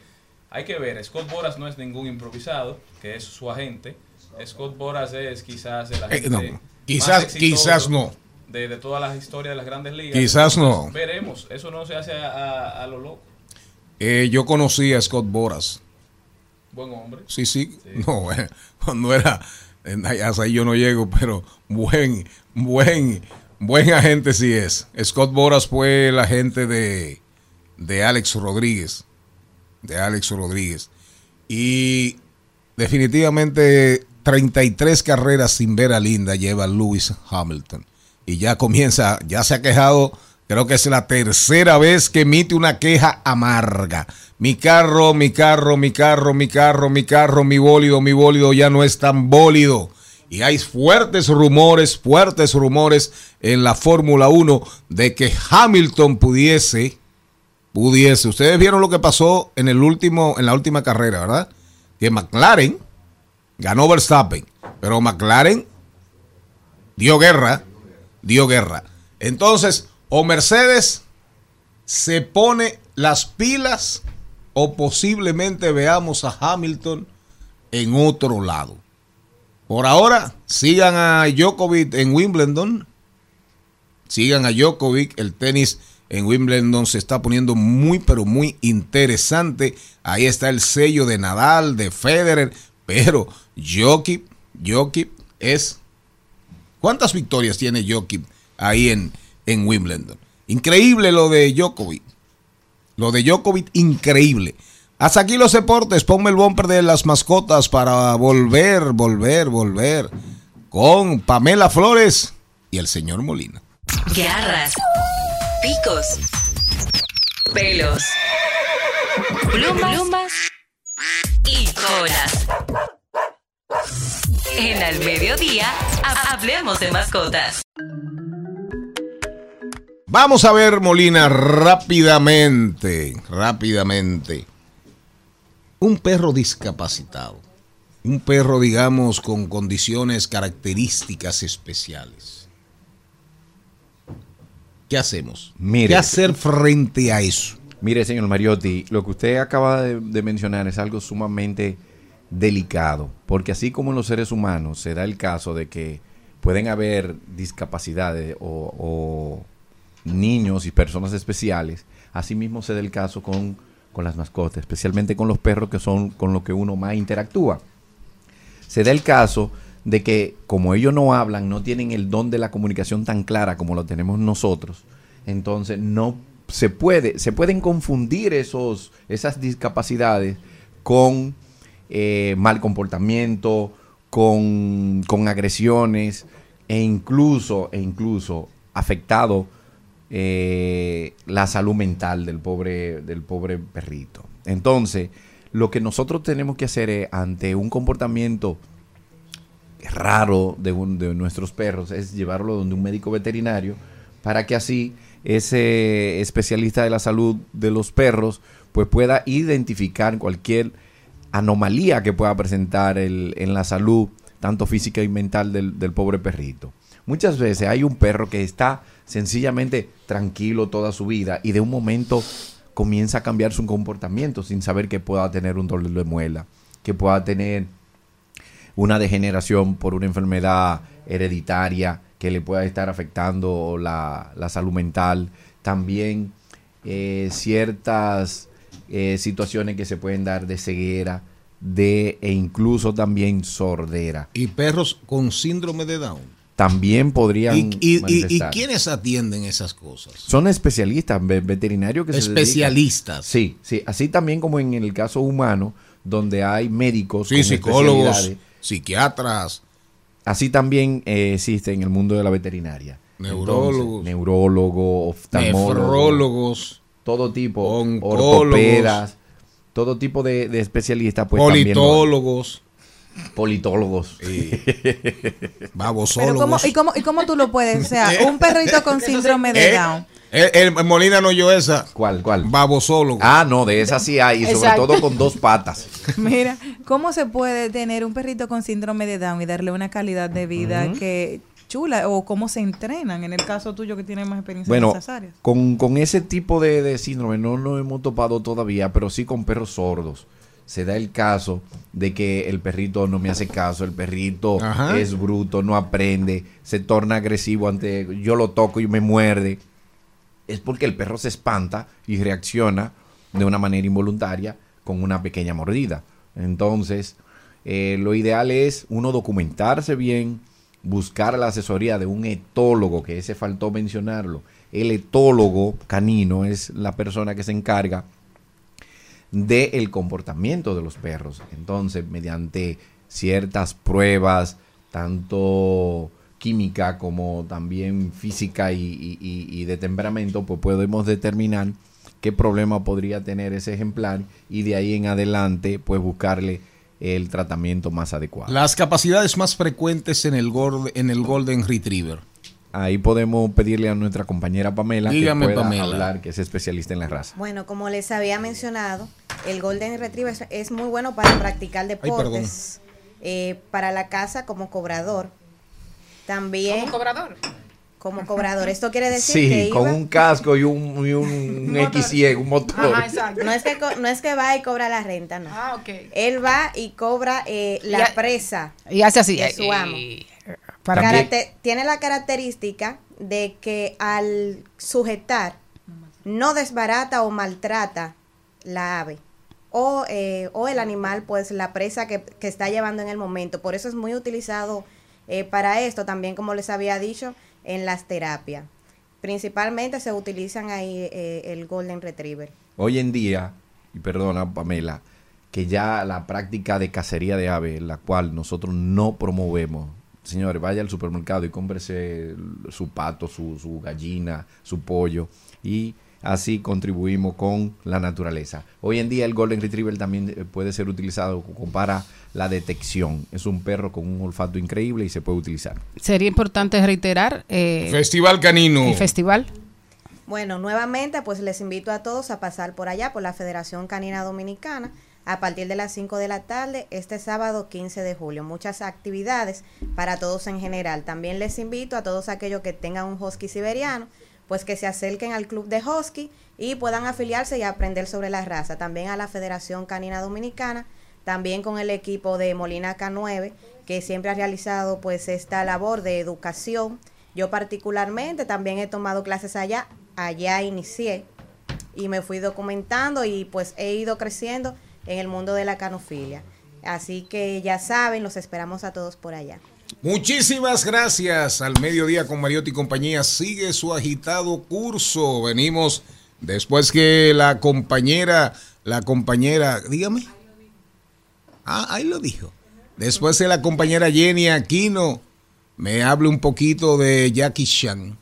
Hay que ver, Scott Boras no es ningún improvisado, que es su agente. Scott Boras es quizás el agente Eh, no, más quizás- quizás no. De, de todas las historias de las grandes ligas. Quizás no. Veremos, eso no se hace a, a- a lo loco. Eh, yo conocí a Scott Boras. Buen hombre. Sí, sí. No, eh, [laughs] cuando era. Hasta ahí yo no llego, [laughs] pero buen, buen, buen agente sí es. Scott Boras fue el agente de, de Alex Rodríguez. De Alex Rodríguez. Y definitivamente 33 carreras sin ver a Linda lleva Lewis Hamilton. Y ya comienza, ya se ha quejado, creo que es la tercera vez que emite una queja amarga. Mi carro, mi carro, mi carro, mi carro, mi carro, mi bólido, mi bólido ya no es tan bólido. Y hay fuertes rumores, fuertes rumores en la Fórmula 1 de que Hamilton pudiese, pudiese. Ustedes vieron lo que pasó en el último, en la última carrera, ¿verdad? Que McLaren ganó Verstappen, pero McLaren dio guerra, dio guerra. Entonces, o Mercedes se pone las pilas o posiblemente veamos a Hamilton en otro lado. Por ahora, sigan a Djokovic en Wimbledon. Sigan a Djokovic. El tenis en Wimbledon se está poniendo muy, pero muy interesante. Ahí está el sello de Nadal, de Federer. Pero Djokovic, Djokovic es... ¿Cuántas victorias tiene Djokovic ahí en, en Wimbledon? Increíble lo de Djokovic. Lo de Djokovic, increíble. Hasta aquí los deportes. Ponme el bumper de las mascotas para volver, volver, volver. Con Pamela Flores y el señor Molina. Garras, picos, pelos, plumas, y colas. En al mediodía, ha- hablemos de mascotas. Vamos a ver, Molina, rápidamente, rápidamente. Un perro discapacitado. Un perro, digamos, con condiciones características especiales. ¿Qué hacemos? Mire. ¿Qué hacer frente a eso? Mire, señor Mariotti, lo que usted acaba de, de mencionar es algo sumamente delicado, porque así como en los seres humanos se da el caso de que pueden haber discapacidades o, o niños y personas especiales, asimismo se da el caso con, con las mascotas, especialmente con los perros que son con los que uno más interactúa. Se da el caso de que como ellos no hablan, no tienen el don de la comunicación tan clara como lo tenemos nosotros, entonces no se puede, se pueden confundir esos, esas discapacidades con eh, mal comportamiento, con, con agresiones e incluso, e incluso afectado eh, la salud mental del pobre, del pobre perrito. Entonces, lo que nosotros tenemos que hacer es, ante un comportamiento raro de, de nuestros perros es llevarlo donde un médico veterinario para que así ese especialista de la salud de los perros pues pueda identificar cualquier anomalía que pueda presentar el- en la salud tanto física y mental del, del pobre perrito. Muchas veces hay un perro que está sencillamente tranquilo toda su vida y de un momento comienza a cambiar su comportamiento sin saber que pueda tener un dolor de muela, que pueda tener una degeneración por una enfermedad hereditaria que le pueda estar afectando la, la salud mental. También eh, ciertas eh, situaciones que se pueden dar de ceguera de, e incluso también sordera. Y perros con síndrome de Down. También podrían ¿Y, quiénes atienden esas cosas? Son especialistas, ve- veterinarios que se Especialistas. Sí, sí. Así también como en el caso humano, donde hay médicos, Sí, con psicólogos, psiquiatras. Así también eh, existe en el mundo de la veterinaria. Neurólogos. Neurólogos, oftalmólogos, todo tipo, ortopedas, todo tipo de, de especialistas. Pues, politólogos. Politólogos. Pero Babosólogos. ¿cómo, y, cómo, ¿Y cómo tú lo puedes? O sea, [laughs] un perrito con síndrome de Eh, Down. El, el Molina no oyó esa. ¿Cuál, cuál? Babosólogo. Ah, no, de esas sí hay, y sobre Exacto. todo con dos patas. [laughs] Mira, ¿cómo se puede tener un perrito con síndrome de Down y darle una calidad de vida que chula? ¿O cómo se entrenan? En el caso tuyo que tienes más experiencia Bueno, en esas áreas. con, con ese tipo de, de síndrome no nos hemos topado todavía, pero sí con perros sordos. Se da el caso de que el perrito no me hace caso, el perrito Ajá. es bruto, no aprende, se torna agresivo ante yo lo toco y me muerde. Es porque el perro se espanta y reacciona de una manera involuntaria con una pequeña mordida. Entonces, eh, lo ideal es uno documentarse bien, buscar la asesoría de un etólogo, que ese faltó mencionarlo. El etólogo canino es la persona que se encarga del comportamiento de los perros. Entonces, mediante ciertas pruebas, tanto química como también física y, de temperamento, pues podemos determinar qué problema podría tener ese ejemplar y de ahí en adelante, pues buscarle el tratamiento más adecuado. Las capacidades más frecuentes en el, en el Golden Retriever. Ahí podemos pedirle a nuestra compañera Pamela Dígame, que pueda Pamela. hablar, que es especialista en la raza. Bueno, como les había mencionado, el Golden Retriever es, es muy bueno para practicar deportes, eh, para la casa como cobrador. También ¿Como cobrador? como cobrador. Esto quiere decir que Sí, con iba- un casco y un, y un, [laughs] XY, un motor. Ajá, exacto. no es que co- no es que va y cobra la renta, no. Ah, ok. Él va y cobra eh, la Y presa y hace así, de su eh, amo. Tiene la característica de que al sujetar no desbarata o maltrata la ave o, eh, o el animal, pues la presa que, que está llevando en el momento. Por eso es muy utilizado eh, para esto, también como les había dicho, en las terapias. Principalmente se utilizan ahí eh, el Golden Retriever. Hoy en día, y perdona Pamela, que ya la práctica de cacería de aves, la cual nosotros no promovemos, señores, vaya al supermercado y cómprese su pato, su, su gallina, su pollo, y así contribuimos con la naturaleza. Hoy en día el Golden Retriever también eh, puede ser utilizado para la detección. Es un perro con un olfato increíble y se puede utilizar. Sería importante reiterar eh, Festival Canino. el festival. Bueno, nuevamente, pues les invito a todos a pasar por allá, por la Federación Canina Dominicana, a partir de las 5 de la tarde, este sábado 15 de julio. Muchas actividades para todos en general. También les invito a todos aquellos que tengan un husky siberiano, pues que se acerquen al club de husky y puedan afiliarse y aprender sobre la raza. También a la Federación Canina Dominicana, también con el equipo de Molina K9, que siempre ha realizado pues esta labor de educación. Yo particularmente también he tomado clases allá, allá inicié y me fui documentando y pues he ido creciendo en el mundo de la canofilia. Así que ya saben, los esperamos a todos por allá. Muchísimas gracias al mediodía con Mariotti y compañía. Sigue su agitado curso. Venimos Después que la compañera, la compañera, dígame. Ah, ahí lo dijo. Después que la compañera Jenny Aquino me hable un poquito de Jackie Chan.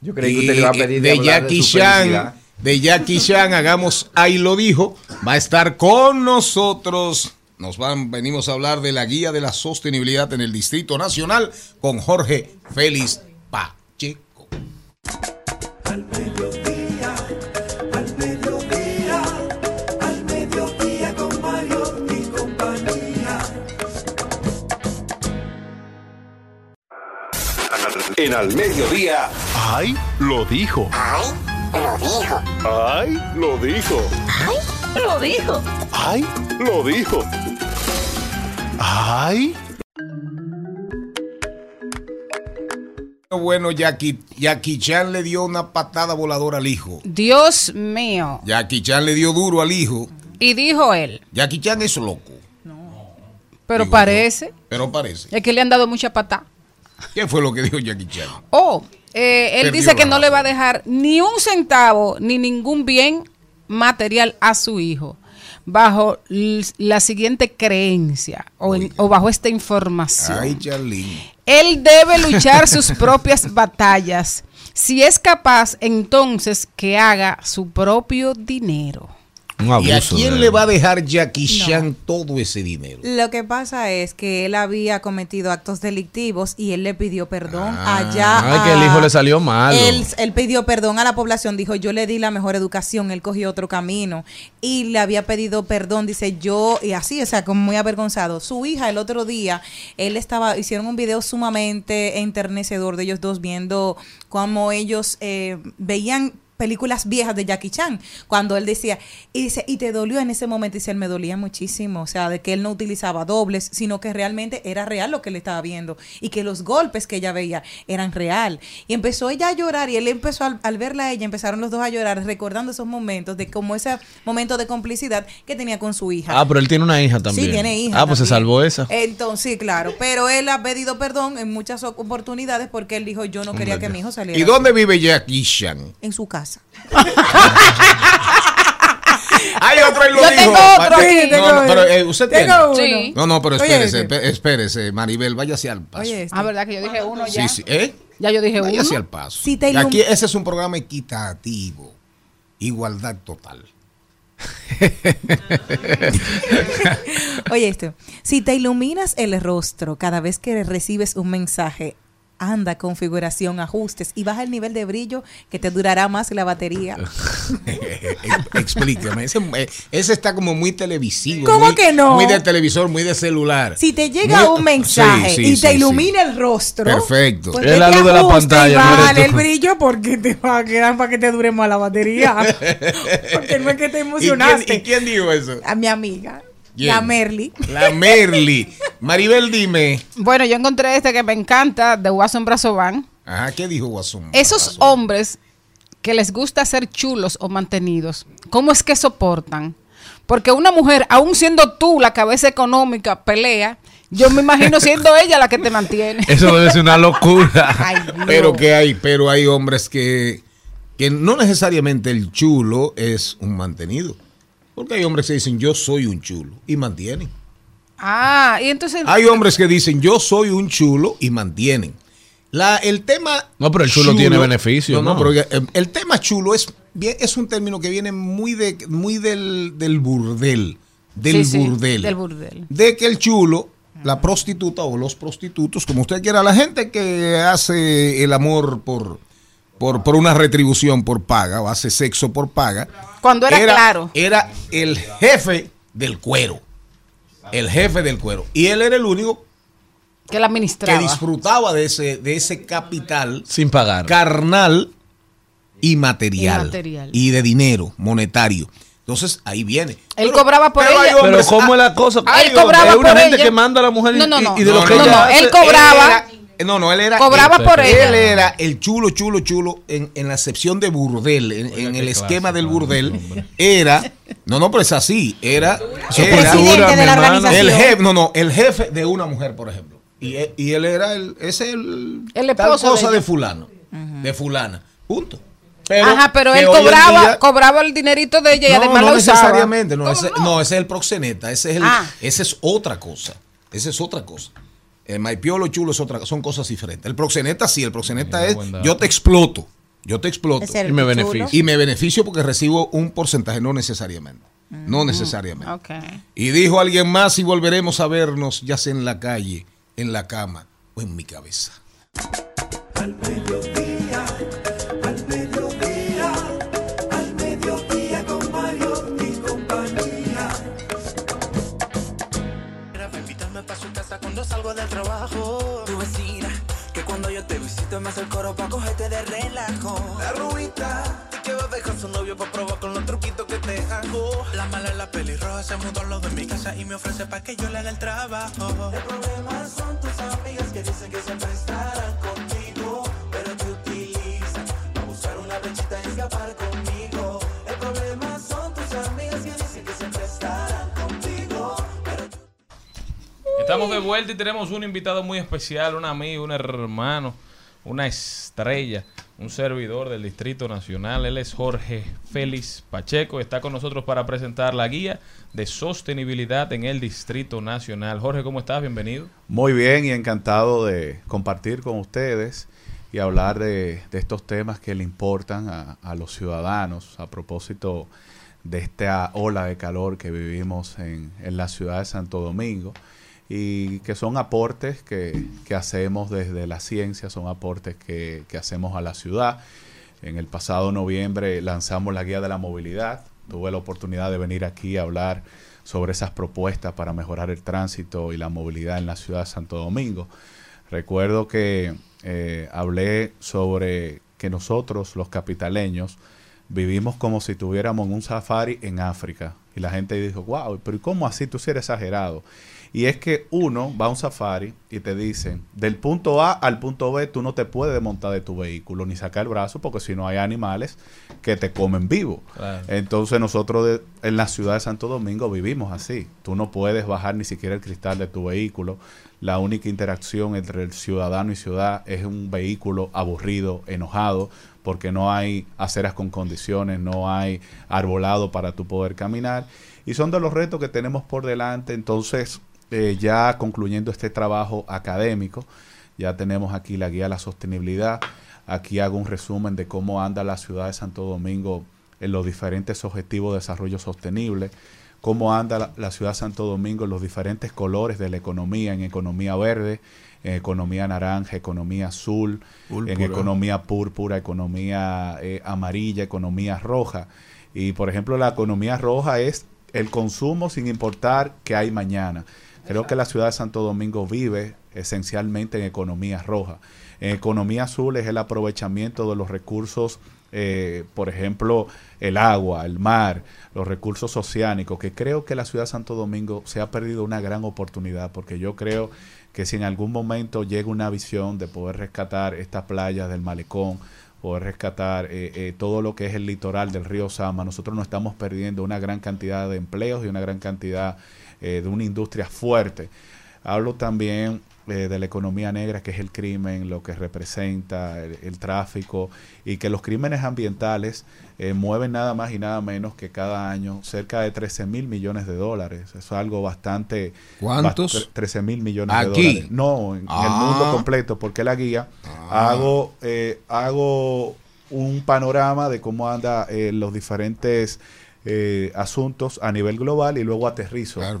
Yo creí que usted le iba a pedir de de Jackie su Chan. De Jackie Chan, hagamos, ahí lo dijo, va a estar con nosotros. Nos van, venimos a hablar de la guía de la sostenibilidad en el Distrito Nacional con Jorge Félix Pacheco. Al mediodía, al mediodía, al mediodía con Mario y compañía. En al mediodía. ¡Ay! Lo dijo. ¡Ay! Lo dijo. ¡Ay! Lo dijo. ¡Ay! Lo dijo. ¡Ay! Lo dijo. ¡Ay! Bueno, Jackie, Jackie Chan le dio una patada voladora al hijo. Dios mío. Jackie Chan le dio duro al hijo. Y dijo él, Jackie Chan es loco, pero Digo parece, pero parece. es que le han dado mucha patada. ¿Qué fue lo que dijo Jackie Chan? Oh, eh, él dice que no le va a dejar ni un centavo ni ningún bien material a su hijo bajo la siguiente creencia o, en- o bajo esta información. Ay. Él debe [laughs] luchar sus propias batallas. Si es capaz, entonces que haga su propio dinero. Un ¿Y a quién de- le va a dejar Jackie Chan todo ese dinero? Lo que pasa es que él había cometido actos delictivos y él le pidió perdón Ah. allá. Ay, que el a- hijo le salió malo. Él, él pidió perdón a la población, dijo, yo le di la mejor educación, él cogió otro camino y le había pedido perdón, dice yo, y así, o sea, como muy avergonzado. Su hija el otro día, él estaba, hicieron un video sumamente enternecedor de ellos dos viendo cómo ellos eh, veían películas viejas de Jackie Chan, cuando él decía, y dice, y te dolió en ese momento, y dice, él me dolía muchísimo, o sea, de que él no utilizaba dobles, sino que realmente era real lo que él estaba viendo, y que los golpes que ella veía eran real. Y empezó ella a llorar, y él empezó, al, al verla a ella, empezaron los dos a llorar, recordando esos momentos, de como ese momento de complicidad que tenía con su hija. Ah, pero él tiene una hija también. Sí, tiene hija. Ah, pues se salvó esa. Entonces, sí, claro. Pero él ha pedido perdón en muchas oportunidades porque él dijo, yo no quería que mi hijo saliera. ¿Y dónde vive Jackie Chan? En su casa. [laughs] Hay otro ahí lo Yo dijo. tengo otro Pa- aquí, no, tengo no, pero eh, usted Tengo tiene. uno. Sí. No, no, pero espérese, este. espérese, Maribel, váyase al paso. Oye, este. Ah, ¿verdad que yo dije uno ya? Sí, sí, ¿eh? Ya yo dije Váyase uno. al paso. Si te ilum- Aquí ese es un programa equitativo. Igualdad total. [laughs] Oye esto, si te iluminas el rostro cada vez que recibes un mensaje, anda configuración, ajustes y baja el nivel de brillo que te durará más la batería. [laughs] Explícame. Ese, eh, ese está como muy televisivo. ¿Cómo muy- que no? Muy de televisor, muy de celular. Si te llega Muy- un mensaje Sí, sí, y sí, te sí. ilumina el rostro, Perfecto. pues Es la luz de la pantalla, y tú. el brillo porque te va a quedar para que te dure más la batería. [laughs] porque no es que te ¿Y quién, emocionaste. y quién dijo eso? A mi amiga, ¿Quién? la Merly. La Merly. Maribel, dime. Bueno, yo encontré este que me encanta, de Watson Brazovan. Ajá, ¿qué dijo Guasón? Esos hombres que les gusta ser chulos o mantenidos, ¿cómo es que soportan? Porque una mujer, aún siendo tú la cabeza económica, pelea, yo me imagino [laughs] siendo ella la que te mantiene. Eso debe ser una locura. [laughs] Pero que hay, pero hay hombres que, que no necesariamente el chulo es un mantenido. Porque hay hombres que dicen yo soy un chulo y mantienen. Ah, y entonces... Hay hombres que dicen yo soy un chulo y mantienen. La, el tema. No, pero el chulo tiene beneficio, No, no, ¿no? pero eh, el tema chulo es, bien, es un término que viene muy, de, muy del, del burdel. Del Sí, sí, burdel. del burdel. De que el chulo, la prostituta o los prostitutos, como usted quiera, la gente que hace el amor por, por, por una retribución por paga o hace sexo por paga. Cuando era claro. Era el jefe del cuero. El jefe del cuero. Y él era el único que la administraba. que disfrutaba de ese, de ese capital Sin pagar. carnal y material, Y material. y de dinero monetario. Entonces ahí viene. Él cobraba por pero hay ella. Pero hombres- ¿cómo es la cosa? Él cobraba una por gente ella. que manda a la mujer y- No, no, no. y, de lo No, que no, ella no, hace- él cobraba. era- no, no, él era. Cobraba él- por él ella. era el chulo, chulo, chulo en, en la acepción de burdel, en, en el esquema del burdel. Era. No, no, pero es así. Era. Es era cultura, mi hermano. el jefe, no, no, el jefe de una mujer, por ejemplo. Y, él- y él era el, ese el, El esposo de cosa de, fulano, de fulana. Punto. Ajá, pero él cobraba, día- cobraba el dinerito de ella y no, además no lo usaba. necesariamente, no, ese, no, ese es el proxeneta, ese es, el, Ah. ese es otra cosa, esa es otra cosa. El maipiolo chulo es otra, son cosas diferentes. El proxeneta sí, el proxeneta es yo te exploto, yo te exploto Y me chulo. beneficio. y me beneficio porque recibo un porcentaje, no necesariamente, no necesariamente. Ok. Y dijo alguien más y volveremos a vernos ya sea en la calle, en la cama o en mi cabeza. Al te hace el coro para cogerte de relajo. La rubita, que va a dejar su novio para probar con los truquitos que te hago. La mala, la pelirroja se mudó al lado de mi casa y me ofrece para que yo le haga el trabajo. El problema son tus amigas que dicen que siempre estarán contigo, pero te utilizan para buscar una brechita y escapar conmigo. El problema son tus amigas que dicen que siempre estarán contigo, pero Estamos de vuelta y tenemos un invitado muy especial, un amigo, un hermano, una estrella, un servidor del Distrito Nacional. Él es Jorge Félix Pacheco. Está con nosotros para presentar la guía de sostenibilidad en el Distrito Nacional. Jorge, ¿cómo estás? Bienvenido. Muy bien y encantado de compartir con ustedes y hablar de, estos temas que le importan a, los ciudadanos a propósito de esta ola de calor que vivimos en la ciudad de Santo Domingo y que son aportes que, que hacemos desde la ciencia, son aportes que, que hacemos a la ciudad. En el pasado noviembre lanzamos la guía de la movilidad. Tuve la oportunidad de venir aquí a hablar sobre esas propuestas para mejorar el tránsito y la movilidad en la ciudad de Santo Domingo. Recuerdo que eh, hablé sobre que nosotros, los capitaleños, vivimos como si tuviéramos un safari en África. Y la gente dijo, wow, pero ¿y cómo así? Tú sí eres exagerado. Y es que uno va a un safari y te dicen, del punto A al punto B tú no te puedes desmontar de tu vehículo ni sacar el brazo porque si no hay animales que te comen vivo. Claro. Entonces nosotros de- en la ciudad de Santo Domingo vivimos así. Tú no puedes bajar ni siquiera el cristal de tu vehículo. La única interacción entre el ciudadano y ciudad es un vehículo aburrido, enojado, porque no hay aceras con condiciones, no hay arbolado para tú poder caminar. Y son de los retos que tenemos por delante. Entonces, eh, ya concluyendo este trabajo académico, ya tenemos aquí la guía a la sostenibilidad. Aquí hago un resumen de cómo anda la ciudad de Santo Domingo en los diferentes objetivos de desarrollo sostenible, cómo anda la, la ciudad de Santo Domingo en los diferentes colores de la economía, en economía verde, en economía naranja, economía azul, en economía púrpura, economía eh, amarilla, economía roja. Y por ejemplo, la economía roja es el consumo sin importar qué hay mañana. Creo que la ciudad de Santo Domingo vive esencialmente en economía roja. En economía azul es el aprovechamiento de los recursos, eh, por ejemplo, el agua, el mar, los recursos oceánicos, que creo que la ciudad de Santo Domingo se ha perdido una gran oportunidad, porque yo creo que si en algún momento llega una visión de poder rescatar estas playas del malecón, poder rescatar eh, eh, todo lo que es el litoral del río Sama, nosotros nos estamos perdiendo una gran cantidad de empleos y una gran cantidad eh, de una industria fuerte. Hablo también eh, de la economía negra, que es el crimen, lo que representa, el, el tráfico, y que los crímenes ambientales eh, mueven nada más y nada menos que cada año cerca de 13 mil millones de dólares. Eso es algo bastante... ¿Cuántos? bast- 13 mil millones de Aquí. dólares. No, en, en el Ah. mundo completo, porque la guía hago, eh, hago un panorama de cómo anda eh, los diferentes eh, asuntos a nivel global y luego aterrizo ah,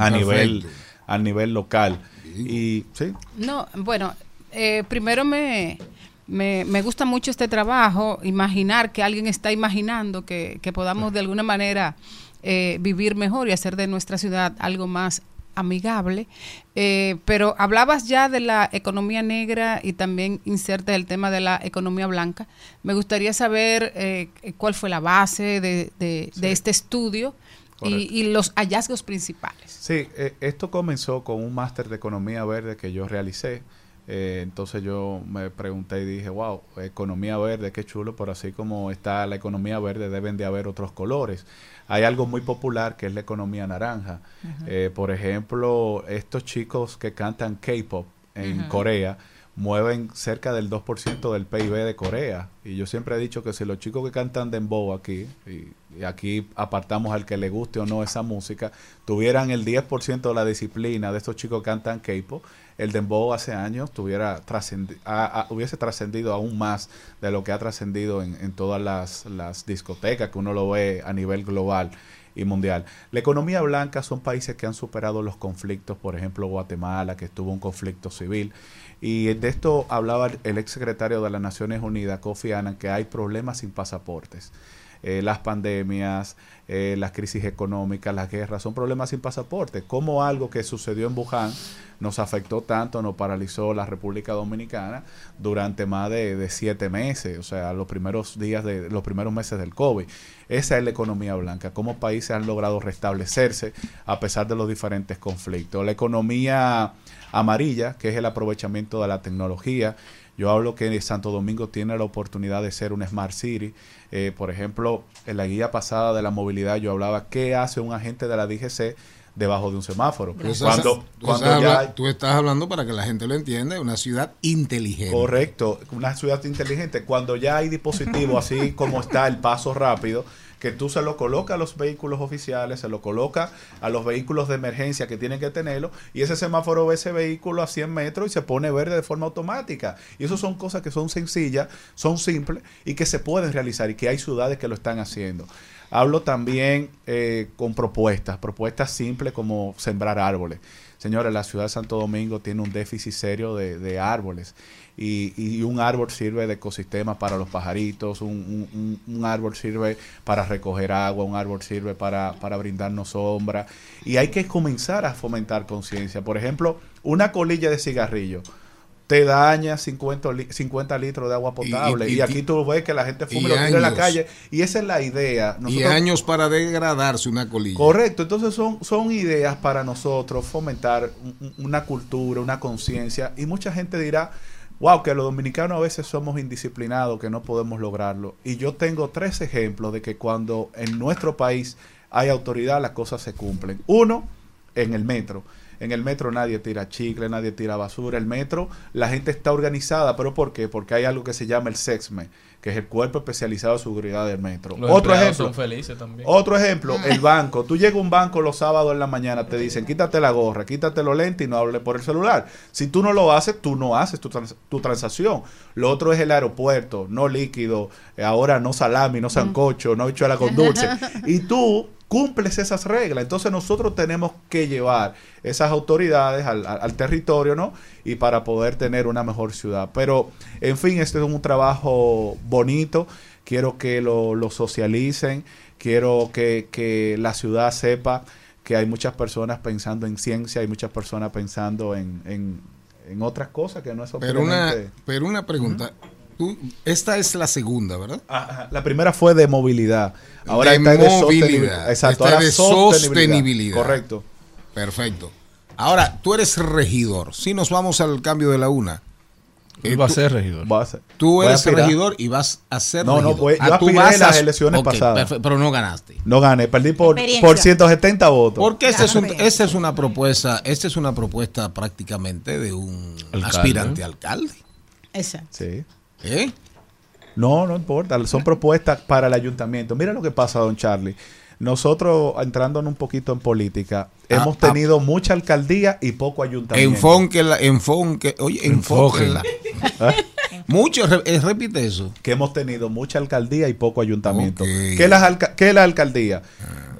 a nivel a nivel local. Y sí No, bueno, eh, primero me, me, me gusta mucho este trabajo, imaginar que alguien está imaginando que, que podamos de alguna manera eh, vivir mejor y hacer de nuestra ciudad algo más amigable. Eh, pero hablabas ya de la economía negra y también insertas el tema de la economía blanca. Me gustaría saber eh, cuál fue la base de, de- de este estudio y los hallazgos principales. Sí, eh, esto comenzó con un máster de economía verde que yo realicé. Eh, entonces yo me pregunté y dije, wow, economía verde, qué chulo, pero así como está la economía verde, deben de haber otros colores. Hay algo muy popular que es la economía naranja. Eh, por ejemplo, estos chicos que cantan K-pop en. Corea, mueven cerca del 2% del PIB de Corea. Y yo siempre he dicho que si los chicos que cantan dembow aquí, y, y aquí apartamos al que le guste o no esa música, tuvieran el 10% de la disciplina de estos chicos que cantan K-pop, el dembow hace años tuviera a- hubiese trascendido aún más de lo que ha trascendido en, en todas las, las discotecas que uno lo ve a nivel global y mundial. La economía blanca son países que han superado los conflictos, por ejemplo Guatemala, que estuvo un conflicto civil. Y de esto hablaba el ex secretario de las Naciones Unidas, Kofi Annan, que hay problemas sin pasaportes. Eh, las pandemias, eh, las crisis económicas, las guerras, son problemas sin pasaporte. Como algo que sucedió en Wuhan nos afectó tanto, nos paralizó la República Dominicana durante más de, siete meses, o sea, los primeros días de los primeros meses del COVID. Esa es la economía blanca, cómo países han logrado restablecerse a pesar de los diferentes conflictos. La economía amarilla, que es el aprovechamiento de la tecnología. Yo hablo que Santo Domingo tiene la oportunidad de ser un Smart City. Eh, por ejemplo, en la guía pasada de la movilidad yo hablaba qué hace un agente de la DGC debajo de un semáforo. Cuando, cuando ya habla- tú estás hablando para que la gente lo entienda, una ciudad inteligente. Correcto, una ciudad inteligente. Cuando ya hay dispositivos, así como está el paso rápido, que tú se lo colocas a los vehículos oficiales, se lo coloca a los vehículos de emergencia que tienen que tenerlo, y ese semáforo ve ese vehículo a 100 metros y se pone verde de forma automática. Y eso son cosas que son sencillas, son simples y que se pueden realizar y que hay ciudades que lo están haciendo. Hablo también eh, con propuestas, propuestas simples como sembrar árboles. Señores, la ciudad de Santo Domingo tiene un déficit serio de, de árboles y, y un árbol sirve de ecosistema para los pajaritos, un, un- árbol sirve para recoger agua, un árbol sirve para, para brindarnos sombra y hay que comenzar a fomentar conciencia. Por ejemplo, una colilla de cigarrillo te daña 50, li- 50 litros de agua potable y, y- y- aquí tú ves que la gente fuma y y lo en la calle y esa es la idea. y Nosotros- años para degradarse una colilla. Correcto, entonces son, son ideas para nosotros fomentar un- un- una cultura, una conciencia y mucha gente dirá, wow, que los dominicanos a veces somos indisciplinados, que no podemos lograrlo. Y yo tengo tres ejemplos de que cuando en nuestro país hay autoridad las cosas se cumplen. Uno, en el metro. En el metro nadie tira chicle, nadie tira basura. El metro, la gente está organizada, pero ¿por qué? Porque hay algo que se llama el SEXME, que es el Cuerpo Especializado de Seguridad del Metro. Los Otro ejemplo. son felices también. Otro ejemplo, el banco. Tú llegas a un banco los sábados en la mañana, te dicen quítate la gorra, quítate los lentes y no hable por el celular. Si tú no lo haces, tú no haces tu, trans- tu transacción. Lo otro es el aeropuerto, no líquido, eh, ahora no salami, no sancocho, no hecho con dulce. [laughs] Y tú cumples esas reglas. Entonces nosotros tenemos que llevar esas autoridades al, al- territorio, ¿no? Y para poder tener una mejor ciudad. Pero, en fin, este es un trabajo bonito. Quiero que lo, lo socialicen. Quiero que, que la ciudad sepa que hay muchas personas pensando en ciencia, hay muchas personas pensando en, en, en otras cosas que no es Pero una, pero una pregunta. Esta es la segunda, ¿verdad? Ajá, La primera fue de movilidad. Ahora de esta es de movilidad. sostenibilidad. Exacto, ahora es de sostenibilidad. Correcto. Perfecto. Ahora, tú eres regidor. Si nos vamos al cambio de la una. Él va a ser regidor. Va a ser- Tú a eres regidor y vas a ser No, no, regidor. pues, yo Ah, tú aspiré vas en las a- elecciones pasadas. perfecto, pero no ganaste. No gané, perdí por, por 170 votos. Porque esta es, un- esta es una propuesta, esta es una propuesta prácticamente de un Alcalde. aspirante a alcalde. Exacto. Sí. ¿Eh? No, no importa, son propuestas para el ayuntamiento. Mira lo que pasa, don Charlie. Nosotros, entrándonos un poquito en política, hemos ah. tenido mucha alcaldía y poco ayuntamiento. Enfónquela, enfónque, oye, enfóquela. ¿Eh? [laughs] Mucho, eh, repite eso. que hemos tenido mucha alcaldía y poco ayuntamiento. ¿Qué, es la alca- qué es la alcaldía?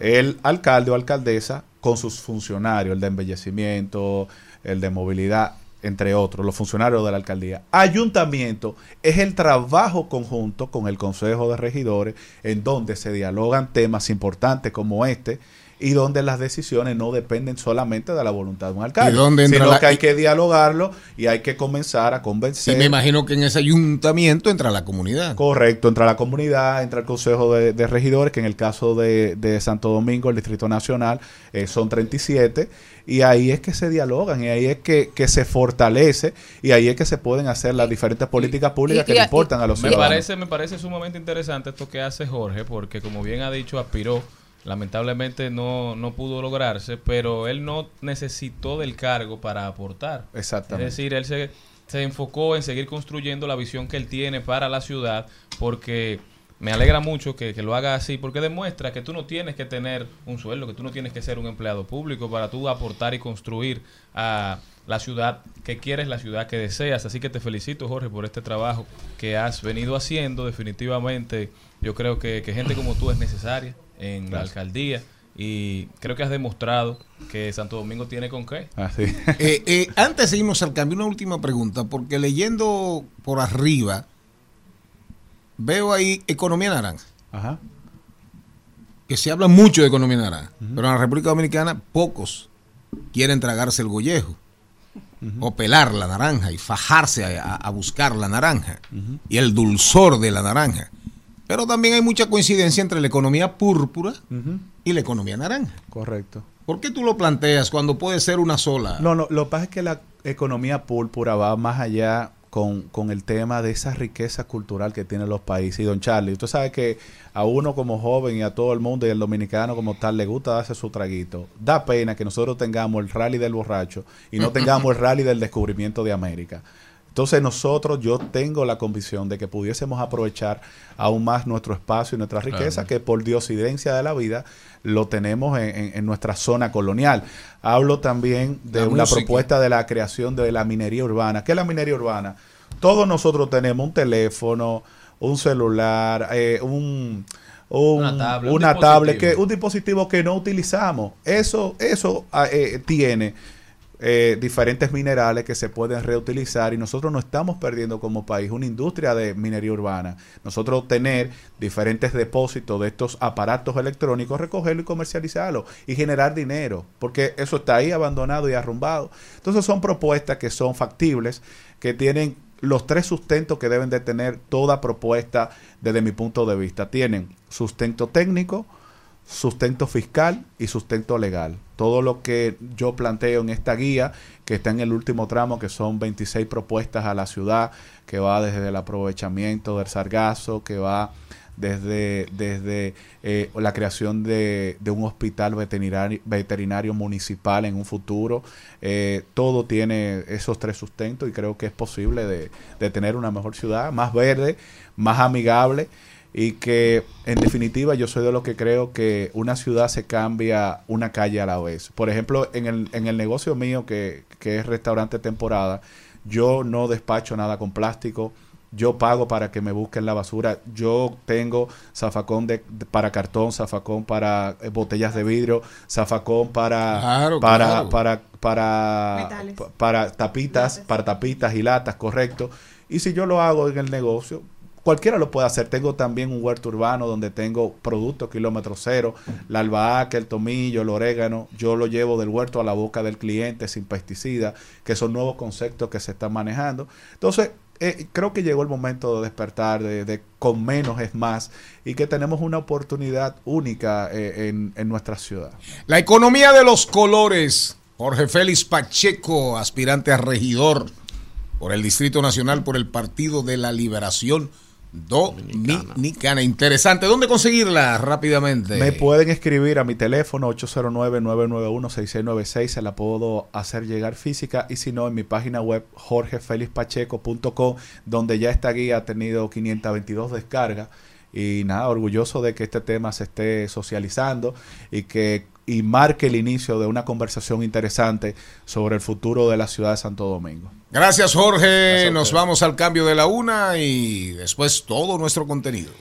El alcalde o alcaldesa con sus funcionarios, el de embellecimiento, el de movilidad, entre otros, los funcionarios de la alcaldía. Ayuntamiento es el trabajo conjunto con el Consejo de Regidores en donde se dialogan temas importantes como este y donde las decisiones no dependen solamente de la voluntad de un alcalde, ¿Y dónde entra sino la- que hay que dialogarlo y hay que comenzar a Y convencer. me imagino que en ese ayuntamiento entra la comunidad. Correcto, entra la comunidad, entra el Consejo de, de Regidores, que en el caso de, de Santo Domingo, el Distrito Nacional, eh, son 37, y ahí es que se dialogan, y ahí es que, que se fortalece, y ahí es que se pueden hacer las diferentes políticas públicas que le importan a los me ciudadanos. parece, me parece sumamente interesante esto que hace Jorge, porque como bien ha dicho, aspiró Lamentablemente no, no pudo lograrse, pero él no necesitó del cargo para aportar. Exactamente. Es decir, él se, se enfocó en seguir construyendo la visión que él tiene para la ciudad, porque me alegra mucho que, que lo haga así, porque demuestra que tú no tienes que tener un sueldo, que tú no tienes que ser un empleado público para tú aportar y construir a la ciudad que quieres, la ciudad que deseas. Así que te felicito, Jorge, por este trabajo que has venido haciendo. Definitivamente, yo creo que, que gente como tú es necesaria en la alcaldía. Y creo que has demostrado que Santo Domingo tiene con qué. Así. [laughs] Eh, eh, antes de irnos al cambio, una última pregunta, porque leyendo por arriba, veo ahí economía naranja. Ajá. Que se habla mucho de economía naranja, pero en la República Dominicana pocos quieren tragarse el gollejo o pelar la naranja y fajarse a, a- a buscar la naranja y el dulzor de la naranja. Pero también hay mucha coincidencia entre la economía púrpura y la economía naranja. Correcto. ¿Por qué tú lo planteas cuando puede ser una sola? No, no, lo que pasa es que la economía púrpura va más allá con, con el tema de esa riqueza cultural que tienen los países. Y don Charlie, usted sabe que a uno como joven y a todo el mundo y al dominicano como tal le gusta darse su traguito. Da pena que nosotros tengamos el rally del borracho y no tengamos el [laughs] rally del descubrimiento de América. Entonces nosotros, yo tengo la convicción de que pudiésemos aprovechar aún más nuestro espacio y nuestra riqueza, Claro. que por diosidencia de la vida lo tenemos en, en- en nuestra zona colonial. Hablo también de La propuesta de la creación de la minería urbana. ¿Qué es la minería urbana? Todos nosotros tenemos un teléfono, un celular, eh, un, un- Una tablet, un una dispositivo. tablet que un dispositivo que no utilizamos. Eso, eso ah, eh, tiene eh, diferentes minerales que se pueden reutilizar y nosotros no estamos perdiendo como país una industria de minería urbana. Nosotros tener diferentes depósitos de estos aparatos electrónicos, recogerlo y comercializarlo y generar dinero, porque eso está ahí abandonado y arrumbado. Entonces son propuestas que son factibles, que tienen los tres sustentos que deben de tener toda propuesta desde mi punto de vista. Tienen sustento técnico, sustento fiscal y sustento legal. Todo lo que yo planteo en esta guía, que está en el último tramo, que son 26 propuestas a la ciudad, que va desde el aprovechamiento del sargazo, que va desde, desde eh, la creación de, un hospital veterinario, municipal en un futuro. Eh, todo tiene esos tres sustentos y creo que es posible de tener una mejor ciudad, más verde, más amigable y que en definitiva yo soy de lo que creo que una ciudad se cambia una calle a la vez. Por ejemplo, en el, en el negocio mío que, que es restaurante temporada, yo no despacho nada con plástico. Yo pago para que me busquen la basura. Yo tengo zafacón de, de- para cartón, zafacón para eh, botellas de vidrio, zafacón para Claro, para, claro. para para para tapitas, para tapitas y latas, correcto. Y si yo lo hago en el negocio, cualquiera lo puede hacer. Tengo también un huerto urbano donde tengo productos kilómetro cero, la albahaca, el tomillo, el orégano. Yo lo llevo del huerto a la boca del cliente sin pesticida, que son nuevos conceptos que se están manejando. Entonces, eh, creo que llegó el momento de despertar, de, de con menos es más, y que tenemos una oportunidad única eh, en, en nuestra ciudad. La economía de los colores. Jorge Félix Pacheco, aspirante a regidor por el Distrito Nacional por el Partido de la Liberación Dominicana. Interesante. ¿Dónde conseguirla rápidamente? Me pueden escribir a mi teléfono 809-991-6696, se la puedo hacer llegar física y si no en mi página web jorgefelixpacheco.com donde ya esta guía ha tenido 522 descargas y nada, orgulloso de que este tema se esté socializando y que y marque el inicio de una conversación interesante sobre el futuro de la ciudad de Santo Domingo. Gracias, Jorge. Gracias Nos vamos al cambio de la una y después todo nuestro contenido.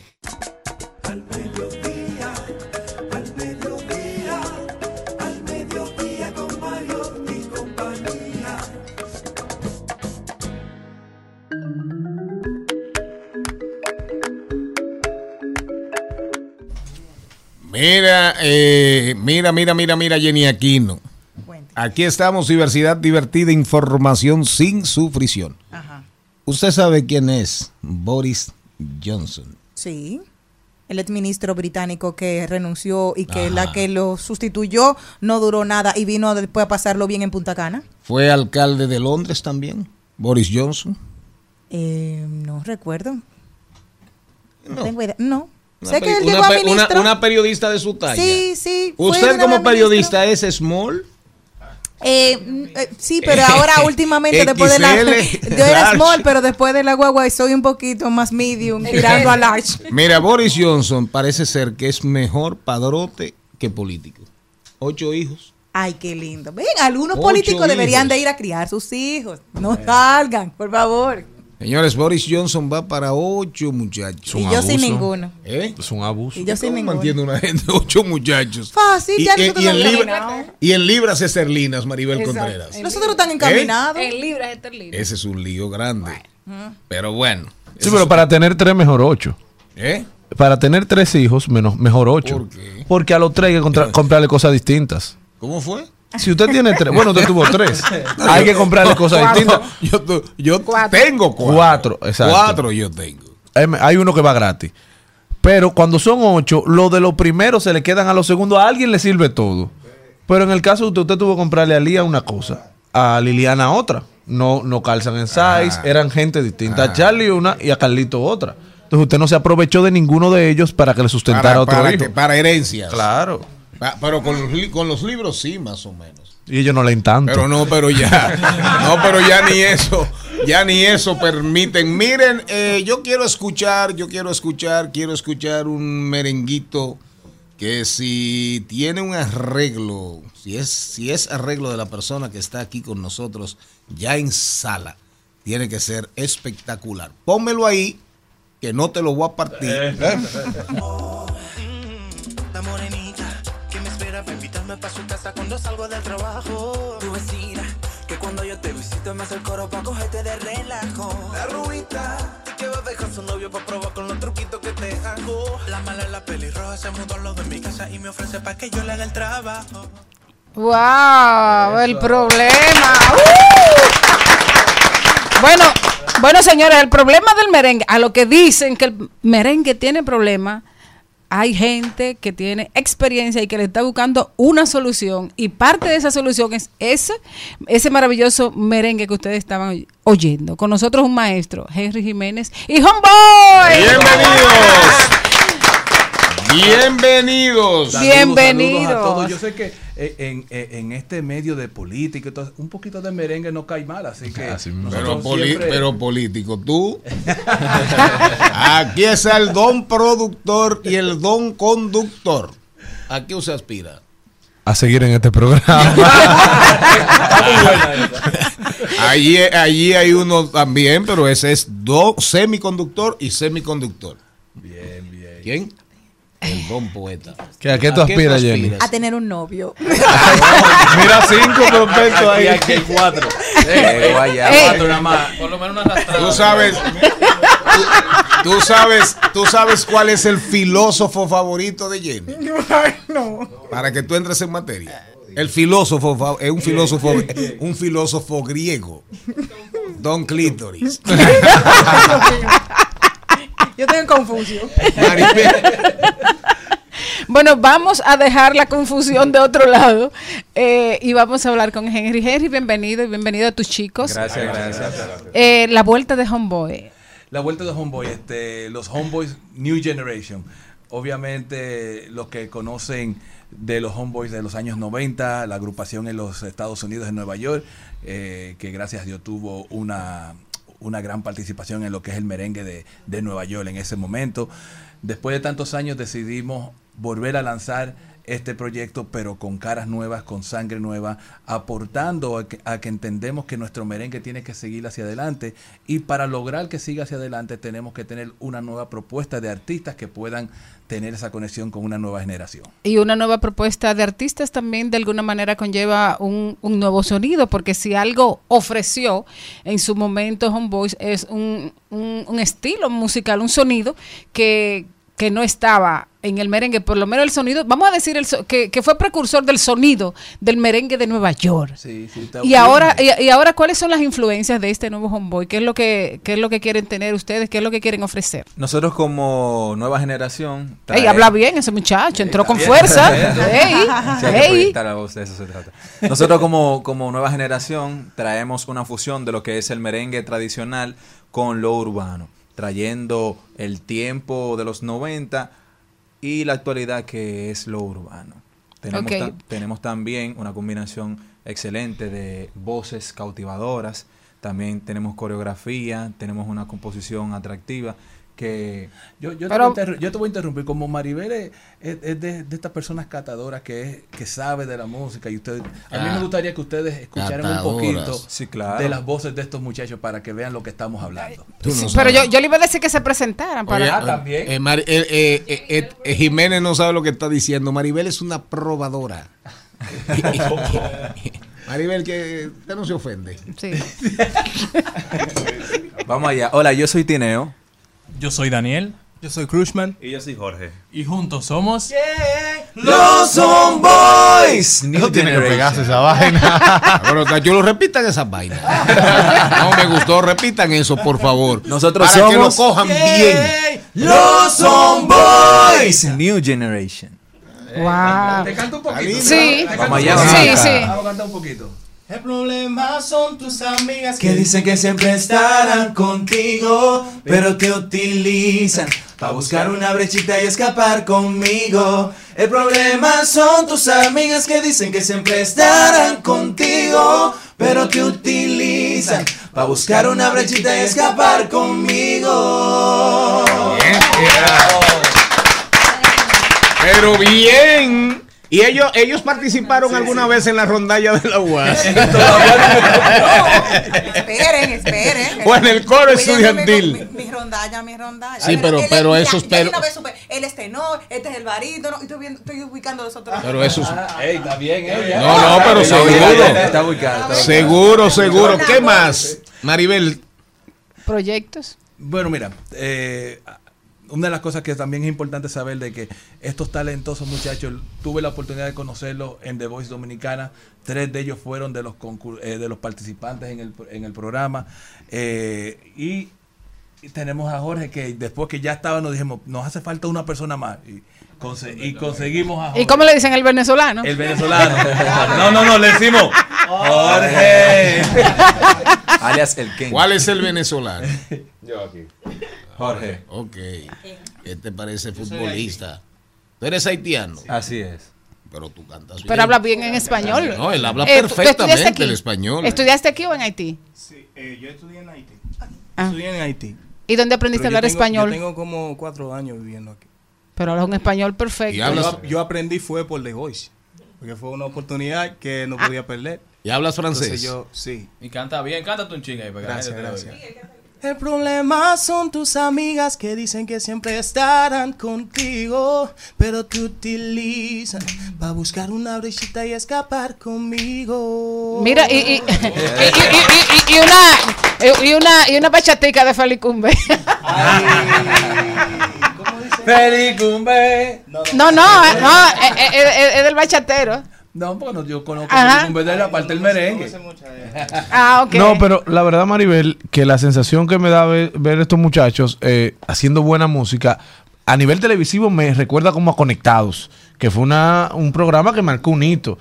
Mira, eh, mira, mira, mira, mira, Jenny Aquino. Aquí estamos, diversidad divertida, información sin sufrición. ¿Usted sabe quién es Boris Johnson? Sí. El exministro británico que renunció y que Ajá. la que lo sustituyó no duró nada y vino después a pasarlo bien en Punta Cana. ¿Fue alcalde de Londres también? Boris Johnson. Eh, no recuerdo. No, No. Sé que él llegó una a una- una periodista de su talla. Sí, sí. ¿Usted como ministro. periodista es small? Eh, eh, sí, pero ahora [laughs] últimamente después de la [laughs] yo era small, pero después de la guagua soy un poquito más medium, tirando a large. Mira, Boris Johnson parece ser que es mejor padrote que político. Ocho hijos. Ay, qué lindo. Ven, algunos Ocho políticos deberían de ir a criar sus hijos. No salgan, por favor. Señores, Boris Johnson va para ocho muchachos. Y yo sin ninguno. ¿Eh? Es un abuso. Y yo sin ¿Cómo ninguno. mantiene una gente ocho muchachos? Fácil, y, ya y- nosotros y en libra- y en libras esterlinas, Maribel Exacto. Contreras. Nosotros están encaminados. En libras esterlinas. Ese es un lío grande. Pero bueno. Sí, pero para tener tres, mejor ocho. ¿Eh? Para tener tres hijos, menos, mejor ocho. ¿Por qué? Porque a los tres hay que [laughs] comprarle cosas distintas. ¿Cómo fue? Si usted tiene tres, bueno, usted tuvo tres. [laughs] Hay que comprarle cosas Cuatro. distintas. Yo, tu- yo tengo cuatro. Cuatro, exacto. Cuatro yo tengo. Hay, hay uno que va gratis. Pero cuando son ocho, lo de los primeros se le quedan a los segundos. A alguien le sirve todo. Pero en el caso de usted, usted tuvo que comprarle a Lía una cosa, a Liliana otra. No, no calzan en size, Ah. eran gente distinta. A Charlie una y a Carlito otra. Entonces usted no se aprovechó de ninguno de elos para que le sustentara Para, otro para hijo. para herencias. Claro. Pa- Pero con los, li- con los libros sí, más o menos. Y ellos no leen tanto. Pero no, pero ya. [laughs] No, pero ya ni eso. Ya ni eso permiten. Miren, eh, yo quiero escuchar, yo quiero escuchar, quiero escuchar un merenguito que si tiene un arreglo, si es, si es arreglo de la persona que está aquí con nosotros ya en sala, tiene que ser espectacular. Pónmelo ahí, que no te lo voy a partir. [laughs] Espera para invitarme para su casa cuando salgo del trabajo. Tu vecina que cuando yo te visito me hace el coro para cogerte de relajo. La rubita que va a dejar su novio para probar con los truquitos que te hago. La mala la pelirroja se mudó al lado de mi casa y me ofrece para que yo le haga el trabajo. ¡Wow! El problema. ¡Uh! Bueno, bueno, señores, el problema del merengue, a lo que dicen que el merengue tiene problema, hay gente que tiene experiencia y que le está buscando una solución. Y parte de esa solución es ese, maravilloso merengue que ustedes estaban oy- oyendo. Con nosotros un maestro, Henry Jiménez y Homeboy. Bienvenidos. Bienvenidos. Bienvenidos. Saludos a todos. Yo sé que eh, en, en- en este medio de política, un poquito de merengue no cae mal, así que Pero, nosotros poli- siempre- pero político, tú. [laughs] Aquí está el don productor y el don conductor. ¿A qué usted aspira? A seguir en este programa. [laughs] Allí, allí hay uno también, pero ese es don semiconductor y semiconductor. Bien, bien. ¿Quién? El don poeta. [laughs] ¿Que ¿A qué tú aspiras, Jenny? A tener un novio. [laughs] Mira, cinco prospectos ahí. Aquí hay cuatro. [laughs] Eh, vaya, eh. cuatro nada más. Por lo menos una arrastrada. Tú sabes, tú, tú sabes, tú sabes cuál es el filósofo favorito de Jenny. no. Para que tú entres en materia. El filósofo es un filósofo, un filósofo griego. Don Clítoris. Yo estoy en confusión. [laughs] Bueno, vamos a dejar la confusión de otro lado eh, y vamos a hablar con Henry. Henry, bienvenido y bienvenido a tus chicos. Gracias, gracias. Eh, la vuelta de Homeboy. La vuelta de Homeboy, este, los Homeboys New Generation. Obviamente, los que conocen de los Homeboys de los años 90, la agrupación en los Estados Unidos, en Nueva York, eh, que gracias a Dios tuvo una, una gran participación en lo que es el merengue de, de Nueva York en ese momento. Después de tantos años decidimos volver a lanzar este proyecto, pero con caras nuevas, con sangre nueva, aportando a que, a que entendemos que nuestro merengue tiene que seguir hacia adelante y para lograr que siga hacia adelante tenemos que tener una nueva propuesta de artistas que puedan tener esa conexión con una nueva generación. Y una nueva propuesta de artistas también de alguna manera conlleva un, un nuevo sonido, porque si algo ofreció en su momento Homeboys es un, un, un estilo musical, un sonido que, que no estaba en el merengue, por lo menos el sonido, vamos a decir el so- que, que fue precursor del sonido del merengue de Nueva York. Sí, sí, está Y bien. ahora, y, y ahora, ¿cuáles son las influencias de este nuevo Homeboy? ¿Qué es lo que, qué es lo que quieren tener ustedes? ¿Qué es lo que quieren ofrecer? Nosotros como nueva generación... Ey, habla bien ese muchacho, entró con Bien, fuerza. bien. [laughs] Ey, Sí, hay que ey. proyectar la voz, de eso se trata. Nosotros como, como nueva generación traemos una fusión de lo que es el merengue tradicional con lo urbano, trayendo el tiempo de los 90 y la actualidad que es lo urbano. Tenemos, ta- tenemos también una combinación excelente de voces cautivadoras, también tenemos coreografía, tenemos una composición atractiva que... Yo, yo, Pero- te voy yo te voy a interrumpir. Como Maribel es, es- es de, de estas personas catadoras que, es, que sabe de la música y ustedes, a mí Ah. me gustaría que ustedes escucharan un poquito Sí, claro. de las voces de estos muchachos para que vean lo que estamos hablando. Sí, pero yo, yo le iba a decir que se presentaran para... Oye, eh, Mar- eh, eh, eh, eh, eh, Jiménez no sabe lo que está diciendo. Maribel es una probadora. [laughs] Maribel, que usted no se ofende. Sí. [laughs] Vamos allá. Hola, yo soy Tineo. Yo soy Daniel. Yo soy Crushman. Y yo soy Jorge. Y juntos somos. Los Homeboys. No tiene que pegarse esa vaina. [laughs] Pero que lo repitan esas vainas. [laughs] No me gustó, repitan eso, por favor. Nosotros Para que lo somos- cojan bien. Los Homeboys. New Generation. Wow. Te canto un poquito. Sí. Te canto Vamos un allá, Sí, sí. Vamos a cantar un poquito. El problema son tus amigas Que dicen que siempre estarán contigo, pero te utilizan para buscar una brechita y escapar conmigo. El problema son tus amigas que dicen que siempre estarán contigo, pero te utilizan para buscar una brechita y escapar conmigo. Pero bien. Y ellos, ellos participaron alguna vez en la rondalla de la UAS. [laughs] Esperen, esperen. O en el coro estudiantil. Mi, mi- rondalla, mi rondalla. Sí, pero- pero mira, esos- pero- de una vez supe, él es tenor, este es el barítono, y estoy, viendo, estoy ubicando los otros. Pero eso es- Ah, ey, está bien, ella. No, no, pero seguro. está- está ubicado, está ubicado. Seguro, seguro. ¿Qué más? Maribel, Proyectos. Bueno, mira, eh, una de las cosas que también es importante saber de que estos talentosos muchachos, tuve la oportunidad de conocerlos en The Voice Dominicana, tres de ellos fueron de los eh, de los participantes en el, en el programa, eh, y, y tenemos a Jorge que después que ya estaba nos dijimos, nos hace falta una persona más, y, conse- y conseguimos a Jorge. ¿Y cómo le dicen el venezolano? El venezolano. No, no, no, le decimos Jorge. [laughs] Alias el Ken. ¿cuál es el venezolano? Yo aquí. Jorge. Ok. ¿Qué te parece futbolista? Tú eres haitiano. Así es. Pero tú cantas bien. Pero habla bien en español. No, él habla Eh, ¿tú- tú perfectamente el español. ¿Estudiaste aquí o en Haití? Sí, eh, yo estudié en Haití. Ah. Estudié en Haití. ¿Y dónde aprendiste Pero a hablar yo tengo- español? Yo tengo como cuatro años viviendo aquí. Pero hablas un español perfecto. Yo, yo aprendí fue por The Voice. Porque fue una oportunidad que no podía perder. ¿Y hablas francés? Entonces yo, sí. Y canta bien, cántate un chingue ahí para gracias. El problema son tus amigas que dicen que siempre estarán contigo, pero te utilizan para buscar una brechita y escapar conmigo. Mira, y, y, y, y- y- y- y una, y una, y una bachatica de Felicumbe. Felicumbe. No, no, no, eh, eh, eh, es del bachatero. No, bueno, yo conozco Ajá. Felicumbe de la parte del merengue. Ah, ok. No, pero la verdad, Maribel, que la sensación que me da ver, ver estos muchachos eh, haciendo buena música, a nivel televisivo me recuerda como a Conectados, que fue una, un programa que marcó un hito.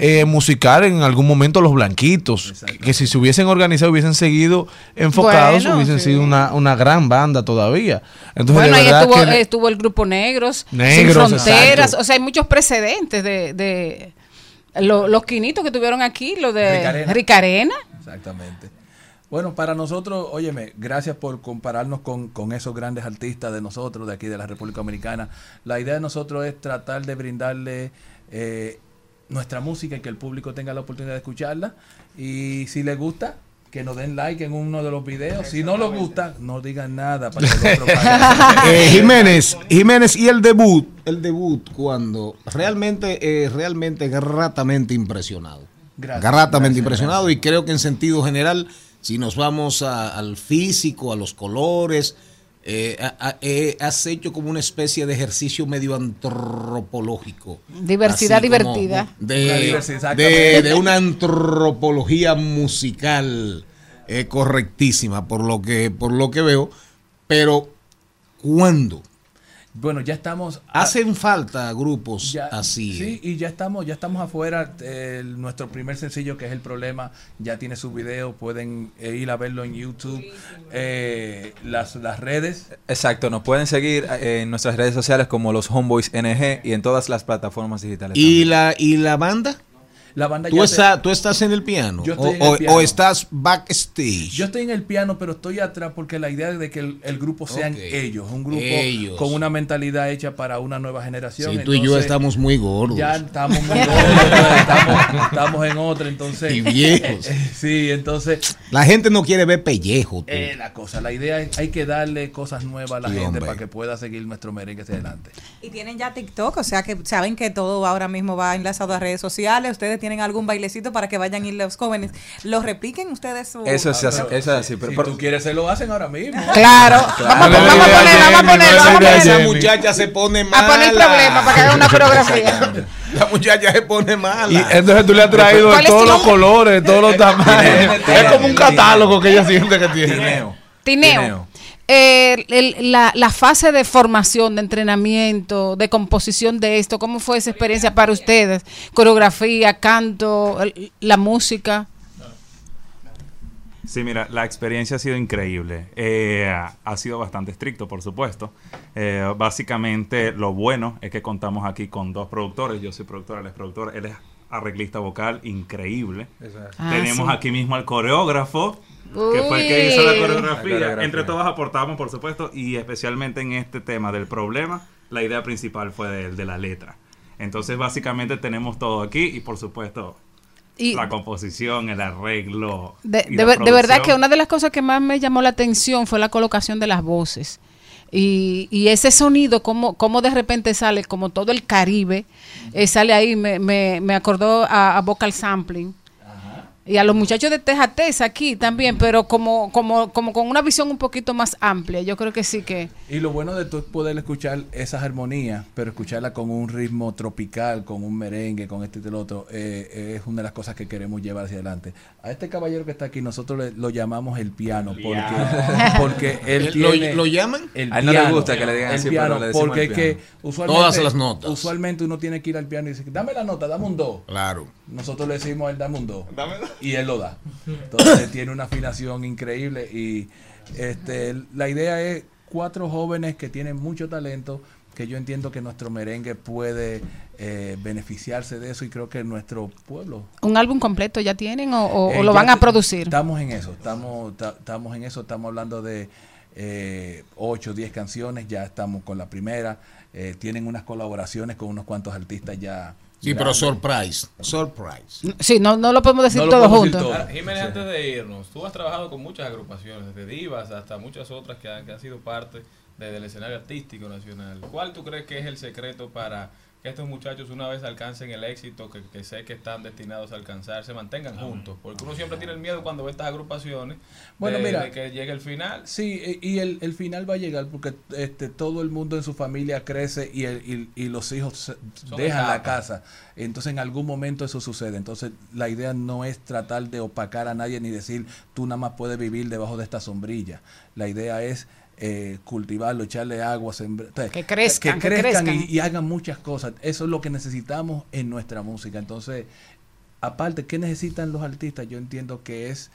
Eh, musical en algún momento Los Blanquitos, que, que si se hubiesen organizado, hubiesen seguido enfocados, Bueno, hubiesen sí. sido una, una gran banda todavía. Entonces, bueno, de ahí estuvo, que- eh, estuvo el grupo Negros, Negros, Sin Fronteras, exacto. o sea, hay muchos precedentes de, de lo- los quinitos que tuvieron aquí, lo de Ricarena. Ricarena. Exactamente. Bueno, para nosotros, óyeme, gracias por compararnos con, con esos grandes artistas de nosotros, de aquí de la República Dominicana. La idea de nosotros es tratar de brindarle eh, nuestra música y que el público tenga la oportunidad de escucharla. Y si les gusta, que nos den like en uno de los videos. Si no les gusta, no digan nada para que el otro [laughs] pague. Eh, Jiménez, [laughs] Jiménez y el debut, el debut cuando realmente, eh, realmente gratamente impresionado. Gracias, gratamente gracias, impresionado y creo que en sentido general, si nos vamos a- al físico, a los colores, eh, eh, has hecho como una especie de ejercicio medio antropológico. Diversidad divertida. De, Una diversidad, de- exactamente. de una antropología musical eh, correctísima por lo que por lo que veo pero ¿cuándo? Bueno, ya estamos... Hacen falta grupos Ya- así. Sí, y ya estamos, ya estamos afuera. El- nuestro primer sencillo, que es El Problema, ya tiene su video. Pueden eh, ir a verlo en YouTube. Eh, las, las redes. Exacto, nos pueden seguir eh, en nuestras redes sociales como los Homeboys NG y en todas las plataformas digitales. ¿Y la, ¿Y la banda? La banda ¿Tú, ya está- te- ¿Tú estás en el piano? Yo o, estoy en el o- piano. o estás backstage? Yo estoy en el piano, pero estoy atrás porque la idea es de que el, el grupo sean Ok. ellos, un grupo Ellos. con una mentalidad hecha para una nueva generación. Sí, tú y yo Entonces, estamos muy gordos. Ya estamos muy gordos, estamos, estamos en otra, entonces. Y viejos. [laughs] sí, entonces. La gente no quiere ver pellejo. tú. Eh, la cosa, la idea es hay que darle cosas nuevas a la Sí, gente hombre. para que pueda seguir nuestro merengue hacia adelante. Y tienen ya TikTok, o sea que saben que todo ahora mismo va enlazado a redes sociales. Ustedes tienen algún bailecito para que vayan y los jóvenes lo repliquen ustedes su. Eso es así, eso es así. Pero, si pero- tú quieres, se lo hacen ahora mismo. [laughs] Claro. [laughs] Vamos, vamos a poner, vamos a poner, vamos a poner. Esa muchacha se pone mala. A poner problema para que haga una coreografía. La muchacha se pone mala. Y entonces tú le has traído ¿Cuál de es tu todos los colores, de todos los tamaños. Es como un catálogo que ella siente que tiene. Tineo. Tineo. Eh, el- la, la fase de formación, de entrenamiento, de composición de esto, ¿cómo fue esa experiencia para ustedes? Coreografía, canto, la música. Sí, mira, la experiencia ha sido increíble. Eh, ha sido bastante estricto, por supuesto. Eh, básicamente, lo bueno es que contamos aquí con dos productores. Yo soy productor, él es productor. Él es arreglista vocal increíble. Ah, Tenemos sí. aquí mismo al coreógrafo, que fue el que hizo la La coreografía. Entre todos aportamos, por supuesto, y especialmente en este tema del problema, la idea principal fue de, de la letra. Entonces, básicamente tenemos todo aquí y, por supuesto, Y- la composición, el arreglo. De, y de la ver- de verdad que una de las cosas que más me llamó la atención fue la colocación de las voces. Y, y ese sonido, como, como de repente sale, como todo el Caribe, eh, sale ahí, me, me, me acordó a, a Vocal Sampling. Y a los muchachos de Tejatez aquí también, pero como, como, como con una visión un poquito más amplia. Yo creo que sí que... Y lo bueno de tú es poder escuchar esas armonías, pero escucharla con un ritmo tropical, con un merengue, con este y el otro, eh, es una de las cosas que queremos llevar hacia adelante. A este caballero que está aquí, nosotros le- lo llamamos el piano, porque, [laughs] porque él ¿Lo- tiene... lo llaman? El A él no le piano, gusta que le digan el así, pero piano, le porque el es que piano. usualmente... Todas las notas. Usualmente uno tiene que ir al piano y decir, dame la nota, dame un do. Claro. Nosotros le decimos a él, dame un do. Y él lo da. Entonces tiene una afinación increíble y este, la idea es cuatro jóvenes que tienen mucho talento, que yo entiendo que nuestro merengue puede eh, beneficiarse de eso y creo que nuestro pueblo ¿Un álbum completo ya tienen o, o- o eh, lo van a producir? Estamos en eso, estamos, ta- estamos en eso, estamos hablando de eh, 8 10 canciones, ya estamos con la primera, eh, tienen unas colaboraciones con unos cuantos artistas ya. Sí, pero surprise. Surprise. Sí, no, no lo podemos decir No lo todo Jiménez, antes de irnos, tú has trabajado con muchas agrupaciones, desde divas hasta muchas otras que han, que han sido parte de- del escenario artístico nacional. ¿Cuál tú crees que es el secreto para que estos muchachos una vez alcancen el éxito que, que sé que están destinados a alcanzar, se mantengan juntos? Porque uno siempre tiene el miedo cuando ve estas agrupaciones Bueno, de, mira. de que llegue el final. Sí, y el, el final va a llegar porque este todo el mundo en su familia crece y, el- y, y los hijos Son dejan la casa. Entonces en algún momento eso sucede. Entonces la idea no es tratar de opacar a nadie ni decir tú nada más puedes vivir debajo de esta sombrilla. La idea es eh, cultivarlo, echarle agua, sembrar, Que crezcan, que crezcan. Y, y hagan muchas cosas. Eso es lo que necesitamos en nuestra música. Entonces, aparte, ¿qué necesitan los artistas? Yo entiendo que es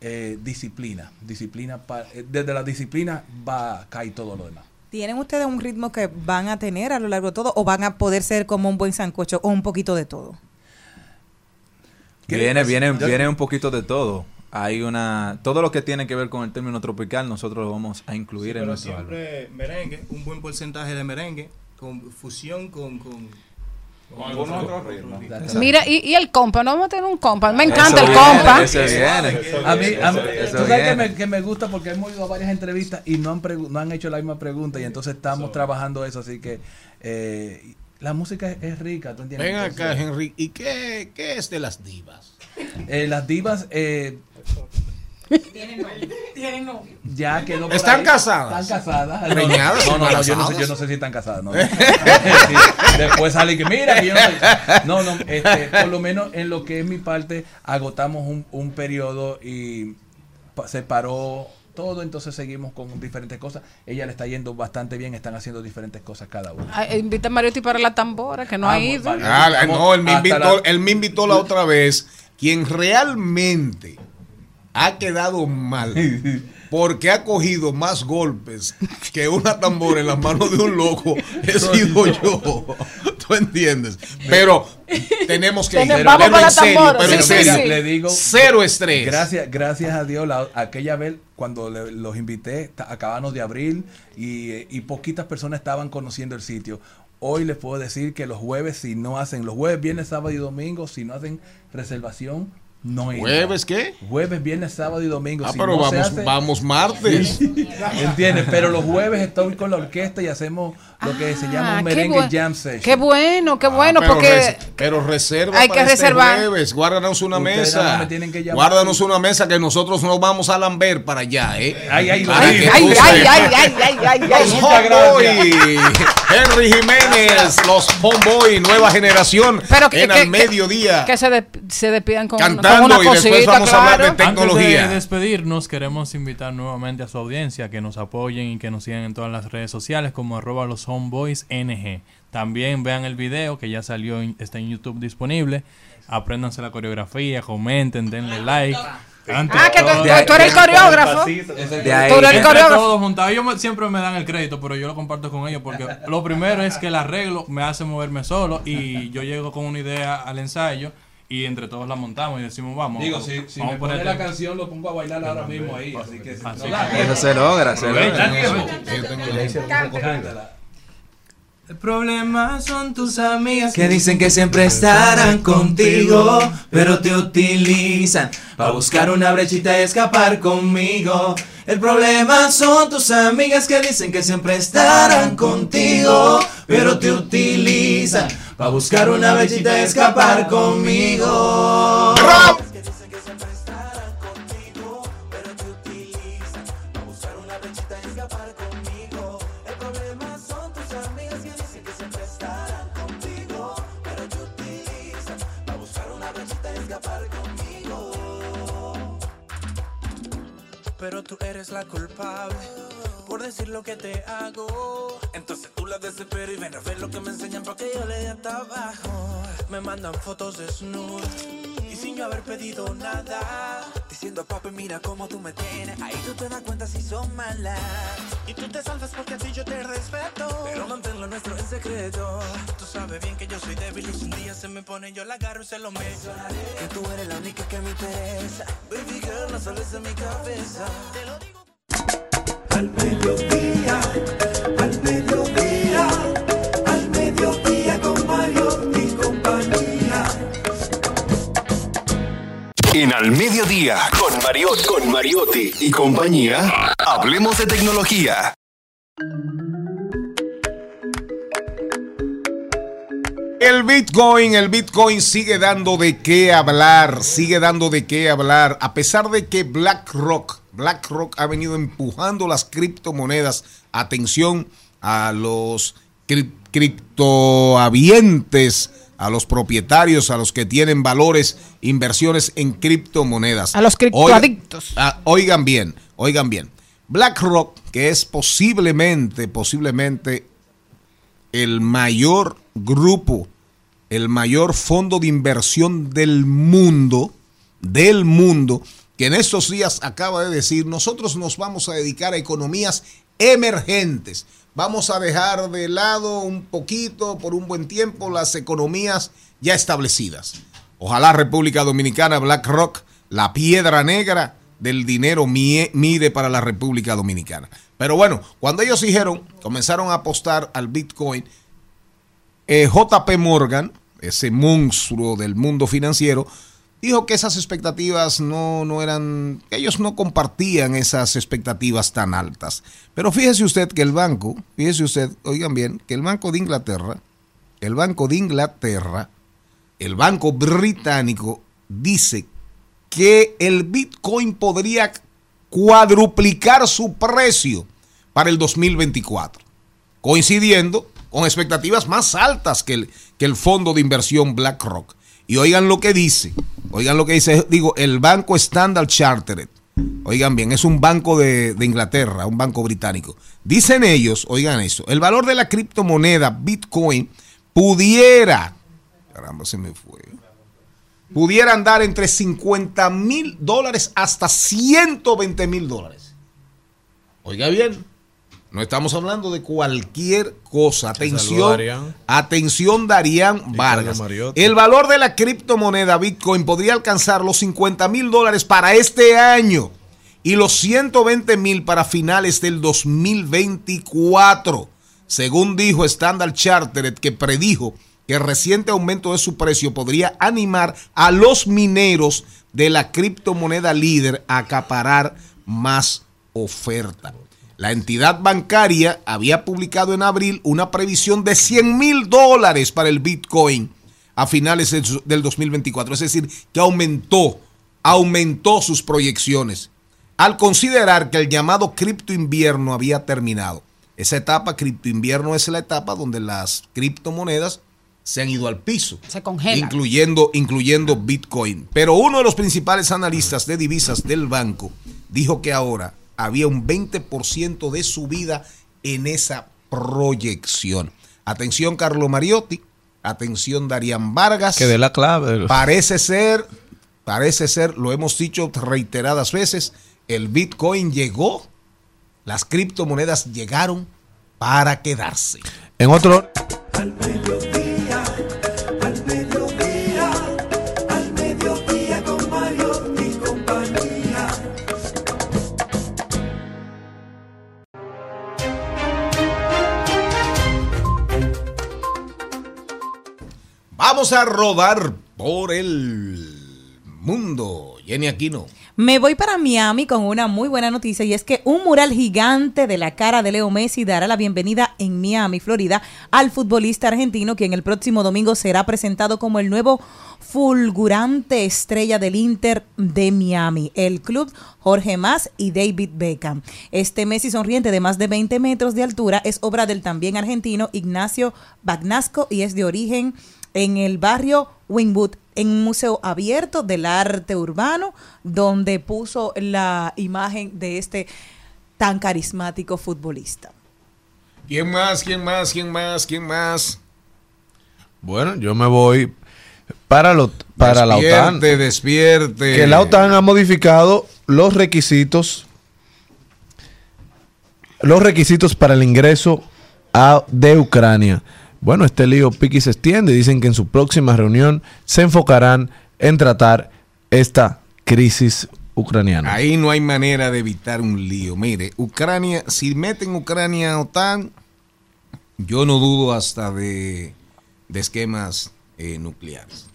eh, disciplina. Disciplina pa- eh, desde la disciplina va a caer todo lo demás. ¿Tienen ustedes un ritmo que van a tener a lo largo de todo o van a poder ser como un buen sancocho o un poquito de todo? Viene, viene, viene un poquito de todo. Hay una. Todo lo que tiene que ver con el término tropical, nosotros lo vamos a incluir en Pero nuestro álbum. siempre merengue, un buen porcentaje de merengue, con fusión con... con Con algunos otros ritmos. Mira, y, y el compa, no vamos a tener un compa. Me encanta Eso el viene, compa. ese viene. A mí, a mí- Eso tú sabes que me, que me gusta porque hemos ido a varias entrevistas y no han, no han hecho la misma pregunta y entonces estamos trabajando eso, así que eh, la música es, es rica, ¿tú entiendes? Ven acá, Henry. ¿Y qué, qué es de las divas? eh, las divas eh, Tienen novio. ya quedó por ¿Están ahí. casadas? Están casadas. No, ¿Preñadas? No, no, no, yo no sé, yo no sé si están casadas. No, [laughs] Sí, Después sale que mira, que yo no. No, no, este, por lo menos en lo que es mi parte, agotamos un, un periodo y se paró todo, entonces seguimos con diferentes cosas. Ella le está yendo bastante bien, están haciendo diferentes cosas cada uno. Ah, Invita a Mariotti para la tambora, que no ha Vamos, ido. vale. Ah, no, él me, invitó, la- él me invitó la otra vez. Quien realmente ha quedado mal porque ha cogido más golpes que una tambora en las manos de un loco [laughs] he sido yo. ¿Tú [laughs] entiendes? Pero tenemos que ir. Pero- en serio, pero en Sí, serio. sí. Le digo, cero estrés. Gracias, gracias a Dios, la- aquella vez cuando le- los invité, acabamos de abrir y, y poquitas personas estaban conociendo el sitio. Hoy les puedo decir que los jueves, si no hacen, los jueves, viernes, sábado y domingo, si no hacen reservación, no. ¿Jueves qué? Jueves, viernes, sábado y domingo. Ah, si pero no se vamos, hace- vamos martes. [laughs] ¿Entiendes? Pero los jueves estoy con la orquesta y hacemos lo que se llama Ah, un merengue jam session. Qué bueno, qué bueno, Ah, pero, porque res- pero reserva hay para que este reservar. jueves. Guárdanos una Ustedes mesa. más me tienen que llamar. Guárdanos una mesa que nosotros nos vamos a lamber para allá, ¿eh? Ay, ay, Para ay, que ay, ay, ay, ay, ay, ay, ay, Los. Homeboy. Henry Jiménez, los Homeboy, nueva generación. Pero que- en que- que- mediodía. que se, de- se despidan con, Cantando con una y después vamos a hablar claro. de tecnología. Antes de despedirnos, queremos invitar nuevamente a su audiencia que nos apoyen y que nos sigan en todas las redes sociales como arroba los homeboys NG. También vean el video que ya salió, en- está en YouTube disponible. Apréndanse la coreografía, comenten, denle like. Ante Ah, que tú- todo- tú- tú eres el coreógrafo. De ahí. Tú eres el Entre coreógrafo. todos juntados. Ellos me- siempre me dan el crédito, pero yo lo comparto con ellos porque lo primero es que el arreglo me hace moverme solo y yo llego con una idea al ensayo y entre todos la montamos y decimos, vamos. Digo, si, si vamos me a pone la canción, lo pongo a bailar ahora mismo ahí. Así que Así no que- da Eso se logra, se logra. El problema son tus amigas Que dicen que siempre estarán contigo, pero te utilizan para buscar una brechita y escapar conmigo. El problema son tus amigas que dicen que siempre estarán contigo, pero te utilizan para buscar una brechita y escapar conmigo. Pero tú eres la culpable por decir lo que te hago. Entonces tú la desesperas y ven a ver lo que me enseñan para que yo le dé hasta abajo. Me mandan fotos desnudas sin yo haber pedido nada. Diciendo, papi, mira cómo tú me tienes. Ahí tú te das cuenta si son malas. Y tú te salvas porque así yo te respeto. Pero mantén lo nuestro en secreto. Tú sabes bien que yo soy débil y un día se me pone, yo la agarro y se lo meto. Que tú eres la única que me interesa. Baby girl, no sales de mi cabeza. Te lo digo. Al mediodía, En Al Mediodía, con Mariotti, con Mariotti y compañía, hablemos de tecnología. El Bitcoin, el Bitcoin sigue dando de qué hablar, sigue dando de qué hablar, a pesar de que BlackRock, BlackRock ha venido empujando las criptomonedas. Atención a los cri- criptohabientes, a los propietarios, a los que tienen valores, inversiones en criptomonedas. A los criptoadictos. Oigan, ah, oigan bien, oigan bien. BlackRock, que es posiblemente, posiblemente el mayor grupo, el mayor fondo de inversión del mundo, del mundo, que en estos días acaba de decir, nosotros nos vamos a dedicar a economías emergentes. Vamos a dejar de lado un poquito, por un buen tiempo, las economías ya establecidas. Ojalá República Dominicana, BlackRock, la piedra negra del dinero mide para la República Dominicana. Pero bueno, cuando ellos dijeron, comenzaron a apostar al Bitcoin, eh, JP Morgan, ese monstruo del mundo financiero, dijo que esas expectativas no, no eran, ellos no compartían esas expectativas tan altas. Pero fíjese usted que el banco, fíjese usted, oigan bien, que el Banco de Inglaterra, el Banco de Inglaterra, el Banco Británico dice que el Bitcoin podría cuadruplicar su precio para el 2024, coincidiendo con expectativas más altas que el, que el fondo de inversión BlackRock. Y oigan lo que dice, oigan lo que dice, digo, el banco Standard Chartered, Oigan bien, es un banco de, de Inglaterra, un banco británico. Dicen ellos, oigan eso, el valor de la criptomoneda Bitcoin pudiera, caramba, se me fue, pudiera andar entre 50 mil dólares hasta 120 mil dólares. Oiga bien, no estamos hablando de cualquier cosa. Atención, Darían. atención, Darían Vargas. El valor de la criptomoneda Bitcoin podría alcanzar los 50 mil dólares para este año y los 120 mil para finales del 2024, según dijo Standard Chartered, que predijo que el reciente aumento de su precio podría animar a los mineros de la criptomoneda líder a acaparar más oferta. La entidad bancaria había publicado en abril una previsión de 100 mil dólares para el Bitcoin a finales del del 2024. Es decir, que aumentó, aumentó sus proyecciones al considerar que el llamado cripto invierno había terminado. Esa etapa, cripto invierno, es la etapa donde las criptomonedas se han ido al piso. Se congela. Incluyendo, incluyendo Bitcoin. Pero uno de los principales analistas de divisas del banco dijo que ahora había un 20% de subida en esa proyección. Atención, Carlo Mariotti. Atención, Darían Vargas. Que de la clave. Parece ser, parece ser, lo hemos dicho reiteradas veces, el Bitcoin llegó, las criptomonedas llegaron para quedarse. En otro. A rodar por el mundo. Jenny Aquino. Me voy para Miami con una muy buena noticia y es que un mural gigante de la cara de Leo Messi dará la bienvenida en Miami, Florida, al futbolista argentino quien el próximo domingo será presentado como el nuevo fulgurante estrella del Inter de Miami, el club Jorge Mas y David Beckham. Este Messi sonriente de más de 20 metros de altura es obra del también argentino Ignacio Bagnasco y es de origen en el barrio Wingwood, en un museo abierto del arte urbano, donde puso la imagen de este tan carismático futbolista. ¿Quién más? ¿Quién más? ¿Quién más? ¿Quién más? Bueno, yo me voy para, lo, para la OTAN. Despierte, despierte. Que la OTAN ha modificado los requisitos los requisitos para el ingreso a- de Ucrania. Bueno, este lío piqui se extiende. Dicen que en su próxima reunión se enfocarán en tratar esta crisis ucraniana. Ahí no hay manera de evitar un lío. Mire, Ucrania, si meten Ucrania a OTAN, yo no dudo hasta de, de esquemas eh, nucleares.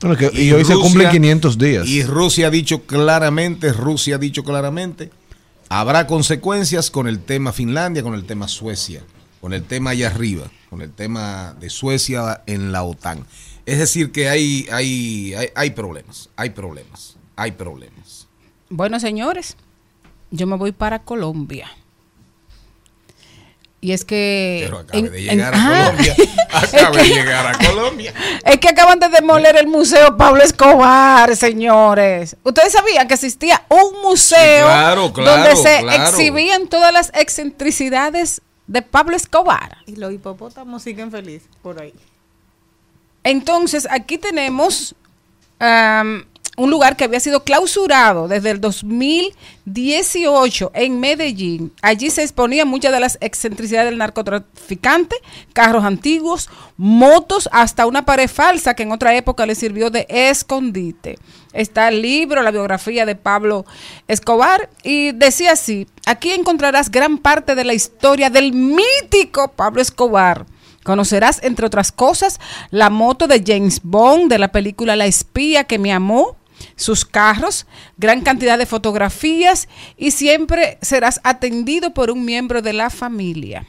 Bueno, que- y hoy se cumplen 500 días. Y Rusia ha dicho claramente, Rusia ha dicho claramente, habrá consecuencias con el tema Finlandia, con el tema Suecia, con el tema allá arriba, con el tema de Suecia en la OTAN. Es decir, que hay, hay, hay, hay problemas, hay problemas, hay problemas. Bueno, señores, yo me voy para Colombia. Y es que... Pero acabe en- de en- llegar Ah. a Colombia. [laughs] Acabe de llegar a Colombia. [laughs] Es que acaban de demoler el museo Pablo Escobar, señores. ¿Ustedes sabían que existía un museo Sí, claro, claro, donde se claro. exhibían todas las excentricidades de Pablo Escobar? Y los hipopótamos siguen felices por ahí. Entonces, aquí tenemos am, un lugar que había sido clausurado desde el 2018 en Medellín. Allí se exponían muchas de las excentricidades del narcotraficante, carros antiguos, motos, hasta una pared falsa que en otra época le sirvió de escondite. Está el libro, la biografía de Pablo Escobar, y decía así, aquí encontrarás gran parte de la historia del mítico Pablo Escobar. Conocerás, entre otras cosas, la moto de James Bond de la película La espía que me amó, sus carros, gran cantidad de fotografías y siempre serás atendido por un miembro de la familia.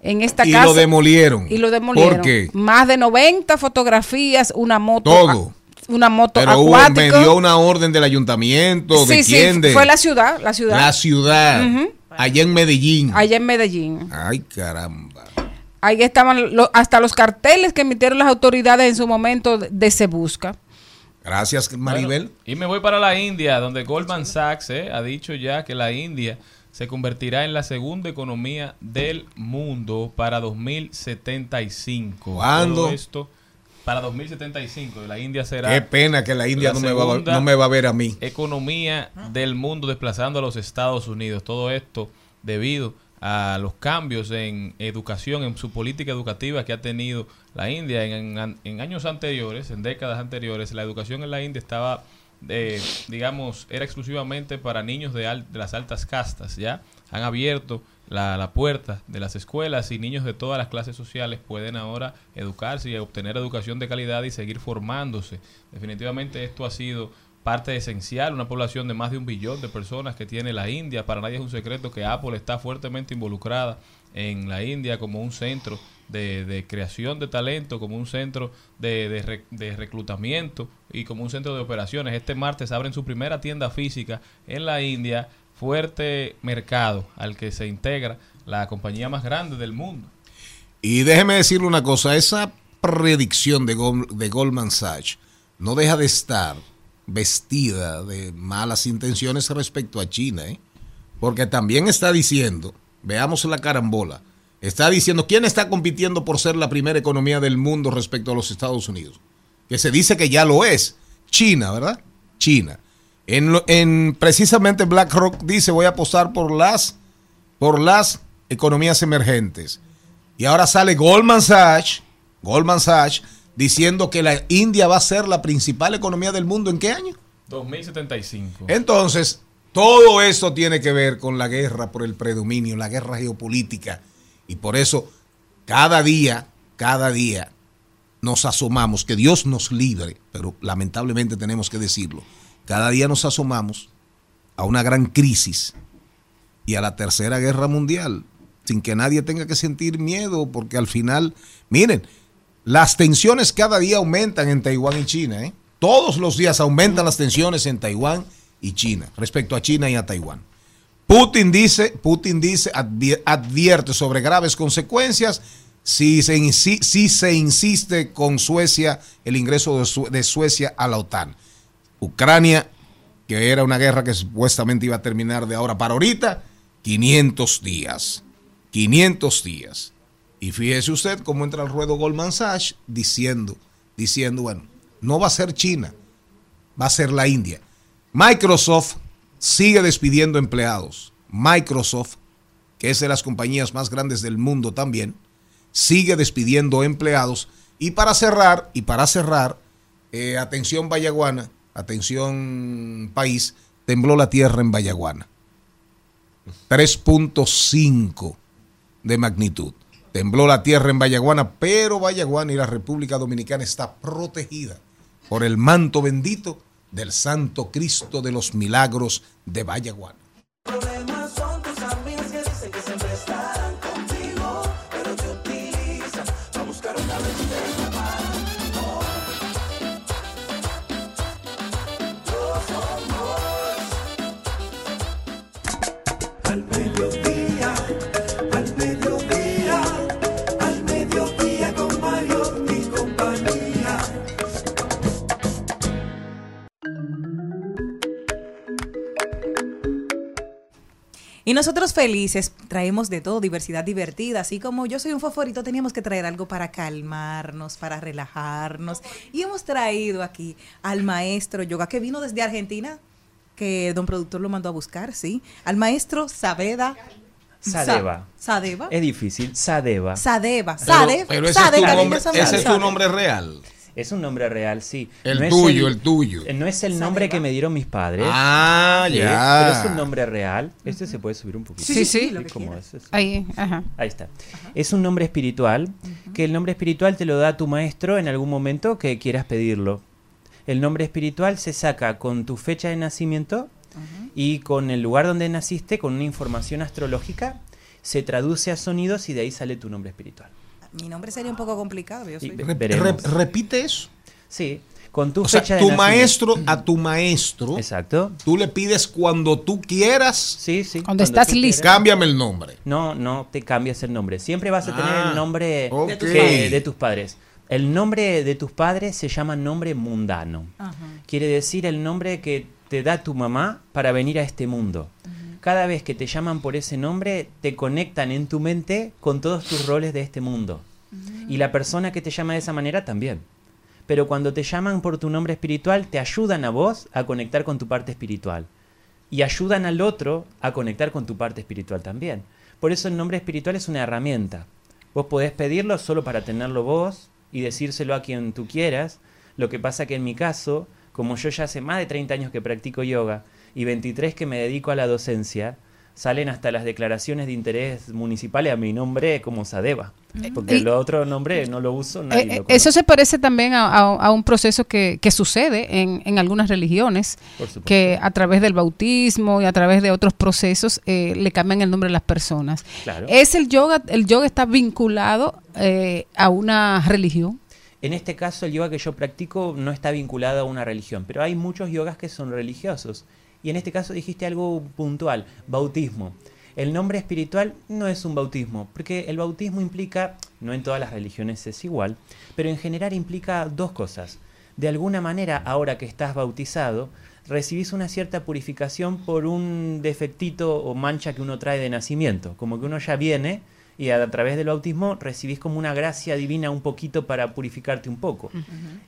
En esta Y casa lo demolieron. y lo demolieron. ¿Por qué? Más de 90 fotografías, una moto Todo. una moto Pero hubo, acuática. me dio una orden del ayuntamiento, ¿de sí, sí, quién? De fue la ciudad, la ciudad. la ciudad, allá en Medellín. Allá en Medellín. Ay, caramba. Ahí estaban lo- hasta los carteles que emitieron las autoridades en su momento de, de Se Busca. Gracias, Maribel. Bueno, y me voy para la India, donde Goldman Sachs eh, ha dicho ya que la India se convertirá en la segunda economía del mundo para 2075. ¿Cuándo? Todo esto para 2075. La India será. Qué pena que la India la no me, va, no me va a ver a mí. Economía del mundo desplazando a los Estados Unidos. Todo esto debido a los cambios en educación, en su política educativa que ha tenido la India en, en- años anteriores, en décadas anteriores. La educación en la India estaba, eh, digamos, era exclusivamente para niños de, al- de las altas castas. Ya han abierto la, la puerta de las escuelas y niños de todas las clases sociales pueden ahora educarse y obtener educación de calidad y seguir formándose. Definitivamente esto ha sido parte esencial, una población de más de un billón de personas que tiene la India. Para nadie es un secreto que Apple está fuertemente involucrada en la India como un centro de, creación de talento, como un centro de, de re- de reclutamiento y como un centro de operaciones. Este martes abren su primera tienda física en la India, fuerte mercado al que se integra la compañía más grande del mundo. Y déjeme decirle una cosa, esa predicción de, de Goldman Sachs no deja de estar vestida de malas intenciones respecto a China, ¿eh? porque también está diciendo, veamos la carambola, está diciendo quién está compitiendo por ser la primera economía del mundo respecto a los Estados Unidos, que se dice que ya lo es, China, ¿verdad? China. En, precisamente BlackRock dice voy a apostar por las por las economías emergentes. Y ahora sale Goldman Sachs, Goldman Sachs, diciendo que la India va a ser la principal economía del mundo. ¿En qué año? 2075. Entonces, todo esto tiene que ver con la guerra por el predominio, la guerra geopolítica. Y por eso, cada día, cada día, nos asomamos, que Dios nos libre, pero lamentablemente tenemos que decirlo, cada día nos asomamos a una gran crisis y a la tercera guerra mundial, sin que nadie tenga que sentir miedo, porque al final, miren, las tensiones cada día aumentan en Taiwán y China, ¿eh? Todos los días aumentan las tensiones en Taiwán y China, respecto a China y a Taiwán. Putin dice, Putin dice, advi- advierte sobre graves consecuencias si se, si se insiste con Suecia, el ingreso de Suecia a la OTAN. Ucrania, que era una guerra que supuestamente iba a terminar de ahora para ahorita, 500 días. 500 días. Y fíjese usted cómo entra al ruedo Goldman Sachs diciendo, diciendo, bueno, no va a ser China, va a ser la India. Microsoft sigue despidiendo empleados. Microsoft, que es de las compañías más grandes del mundo también, sigue despidiendo empleados. Y para cerrar, y para cerrar, eh, atención Vallaguana, atención país, tembló la tierra en Vallaguana. 3.5 de magnitud. Tembló la tierra en Vallaguana, pero Vallaguana y la República Dominicana está protegida por el manto bendito del Santo Cristo de los Milagros de Vallaguana. Y nosotros felices traemos de todo, diversidad divertida, así como yo soy un favorito, teníamos que traer algo para calmarnos, para relajarnos. Y hemos traído aquí al maestro yoga que vino desde Argentina, que don productor lo mandó a buscar, sí, al maestro Sabeda. Sadeva. Sa- Sadeva. Es difícil, Sadeva. Sadeva. Pero- Sade, pero ese Sade, es tu cariño, nombre- Sade. ese es tu nombre real. Es un nombre real, sí. El es tuyo, el tuyo. eh, No es el nombre que me dieron mis padres. Ah, Sí, ya. Pero es un nombre real. Este se puede subir un poquito. Sí, sí, sí. Ahí, ajá. Ahí está. Es un nombre espiritual, que el nombre espiritual te lo da tu maestro en algún momento que quieras pedirlo. El nombre espiritual se saca con tu fecha de nacimiento y con el lugar donde naciste, con una información astrológica, se traduce a sonidos y de ahí sale tu nombre espiritual. Mi nombre sería un poco complicado. Yo soy re- repite eso. Sí, con tu O sea, fecha de tu nacimiento. maestro, a tu maestro, Exacto. tú le pides cuando tú quieras. Sí, sí. Cuando estás listo. Cámbiame el nombre. No, no te cambias el nombre. Siempre vas a tener Ah, el nombre que- de tus padres. El nombre de tus padres se llama nombre mundano. Quiere decir el nombre que te da tu mamá para venir a este mundo. Cada vez que te llaman por ese nombre, te conectan en tu mente con todos tus roles de este mundo. Y la persona que te llama de esa manera también. Pero cuando te llaman por tu nombre espiritual, te ayudan a vos a conectar con tu parte espiritual. Y ayudan al otro a conectar con tu parte espiritual también. Por eso el nombre espiritual es una herramienta. Vos podés pedirlo solo para tenerlo vos y decírselo a quien tú quieras. Lo que pasa que en mi caso, como yo ya hace más de 30 años que practico yoga y 23 que me dedico a la docencia, salen hasta las declaraciones de interés municipales a mi nombre como Sadeva. Porque Y- el otro nombre no lo uso, nadie Eh, lo eh, conoce. eso se parece también a, a- a un proceso que, que sucede en, en algunas religiones, que a través del bautismo y a través de otros procesos eh, le cambian el nombre a las personas. Claro. ¿Es el yoga, el yoga está vinculado eh, a una religión? En este caso, el yoga que yo practico no está vinculado a una religión, pero hay muchos yogas que son religiosos. Y en este caso dijiste algo puntual, bautismo. El nombre espiritual no es un bautismo, porque el bautismo implica, no en todas las religiones es igual, pero en general implica dos cosas. De alguna manera, ahora que estás bautizado, recibís una cierta purificación por un defectito o mancha que uno trae de nacimiento, como que uno ya viene y a través del bautismo recibís como una gracia divina un poquito para purificarte un poco.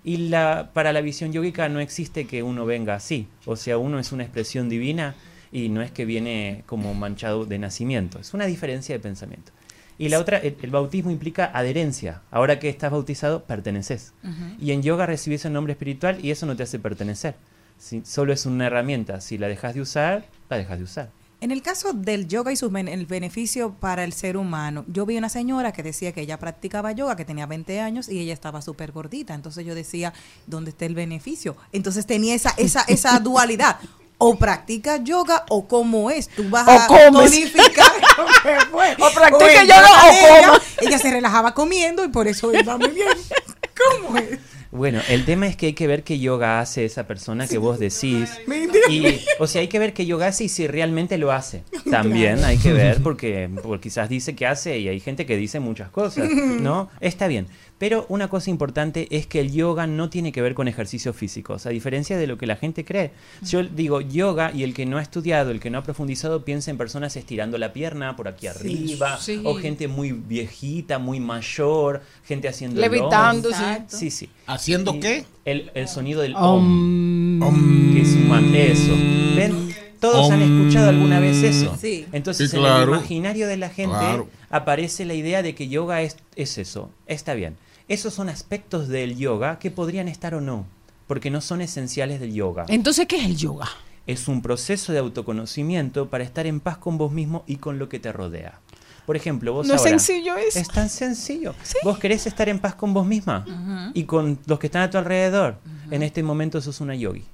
Y la, para la visión yógica no existe que uno venga así, o sea, uno es una expresión divina y no es que viene como manchado de nacimiento, es una diferencia de pensamiento. Y la otra, el, el bautismo implica adherencia. Ahora que estás bautizado, perteneces. Y en yoga recibís el nombre espiritual y eso no te hace pertenecer. Si, solo es una herramienta. Si la dejas de usar, la dejas de usar. En el caso del yoga y sus ben- el beneficio para el ser humano, yo vi una señora que decía que ella practicaba yoga, que tenía 20 años y ella estaba súper gordita. Entonces yo decía, ¿dónde está el beneficio? Entonces tenía esa, esa, esa [laughs] dualidad. O practica yoga o cómo es. Tú vas O a comes. tonificar. [laughs] O practica yoga o ella, coma. Ella se relajaba comiendo y por eso iba muy bien. [laughs] ¿Cómo es? Bueno, el tema es que hay que ver qué yoga hace esa persona que vos decís. [laughs] Y, o sea, hay que ver qué yoga hace y si realmente lo hace. [laughs] También hay que ver [laughs] porque, porque quizás dice que hace y hay gente que dice muchas cosas, ¿no? Está bien. Pero una cosa importante es que el yoga no tiene que ver con ejercicios físicos, a diferencia de lo que la gente cree. Yo digo yoga y el que no ha estudiado, el que no ha profundizado, piensa en personas estirando la pierna por aquí arriba, sí. o gente muy viejita, muy mayor, gente haciendo Levitando, sí. Sí, sí. ¿Haciendo Y qué? El, el sonido del Om. om. Que es un Eso. ¿Ven? Todos han Om. escuchado alguna vez eso. Sí. Entonces, Sí, en el imaginario de la gente Claro. Aparece la idea de que yoga es, es eso. Está bien. Esos son aspectos del yoga que podrían estar o no, porque no son esenciales del yoga. Entonces, ¿qué es el yoga? Es un proceso de autoconocimiento para estar en paz con vos mismo y con lo que te rodea. Por ejemplo, vos No es sencillo eso. Es tan sencillo. Vos querés estar en paz con vos misma y con los que están a tu alrededor. En este momento sos una yogi.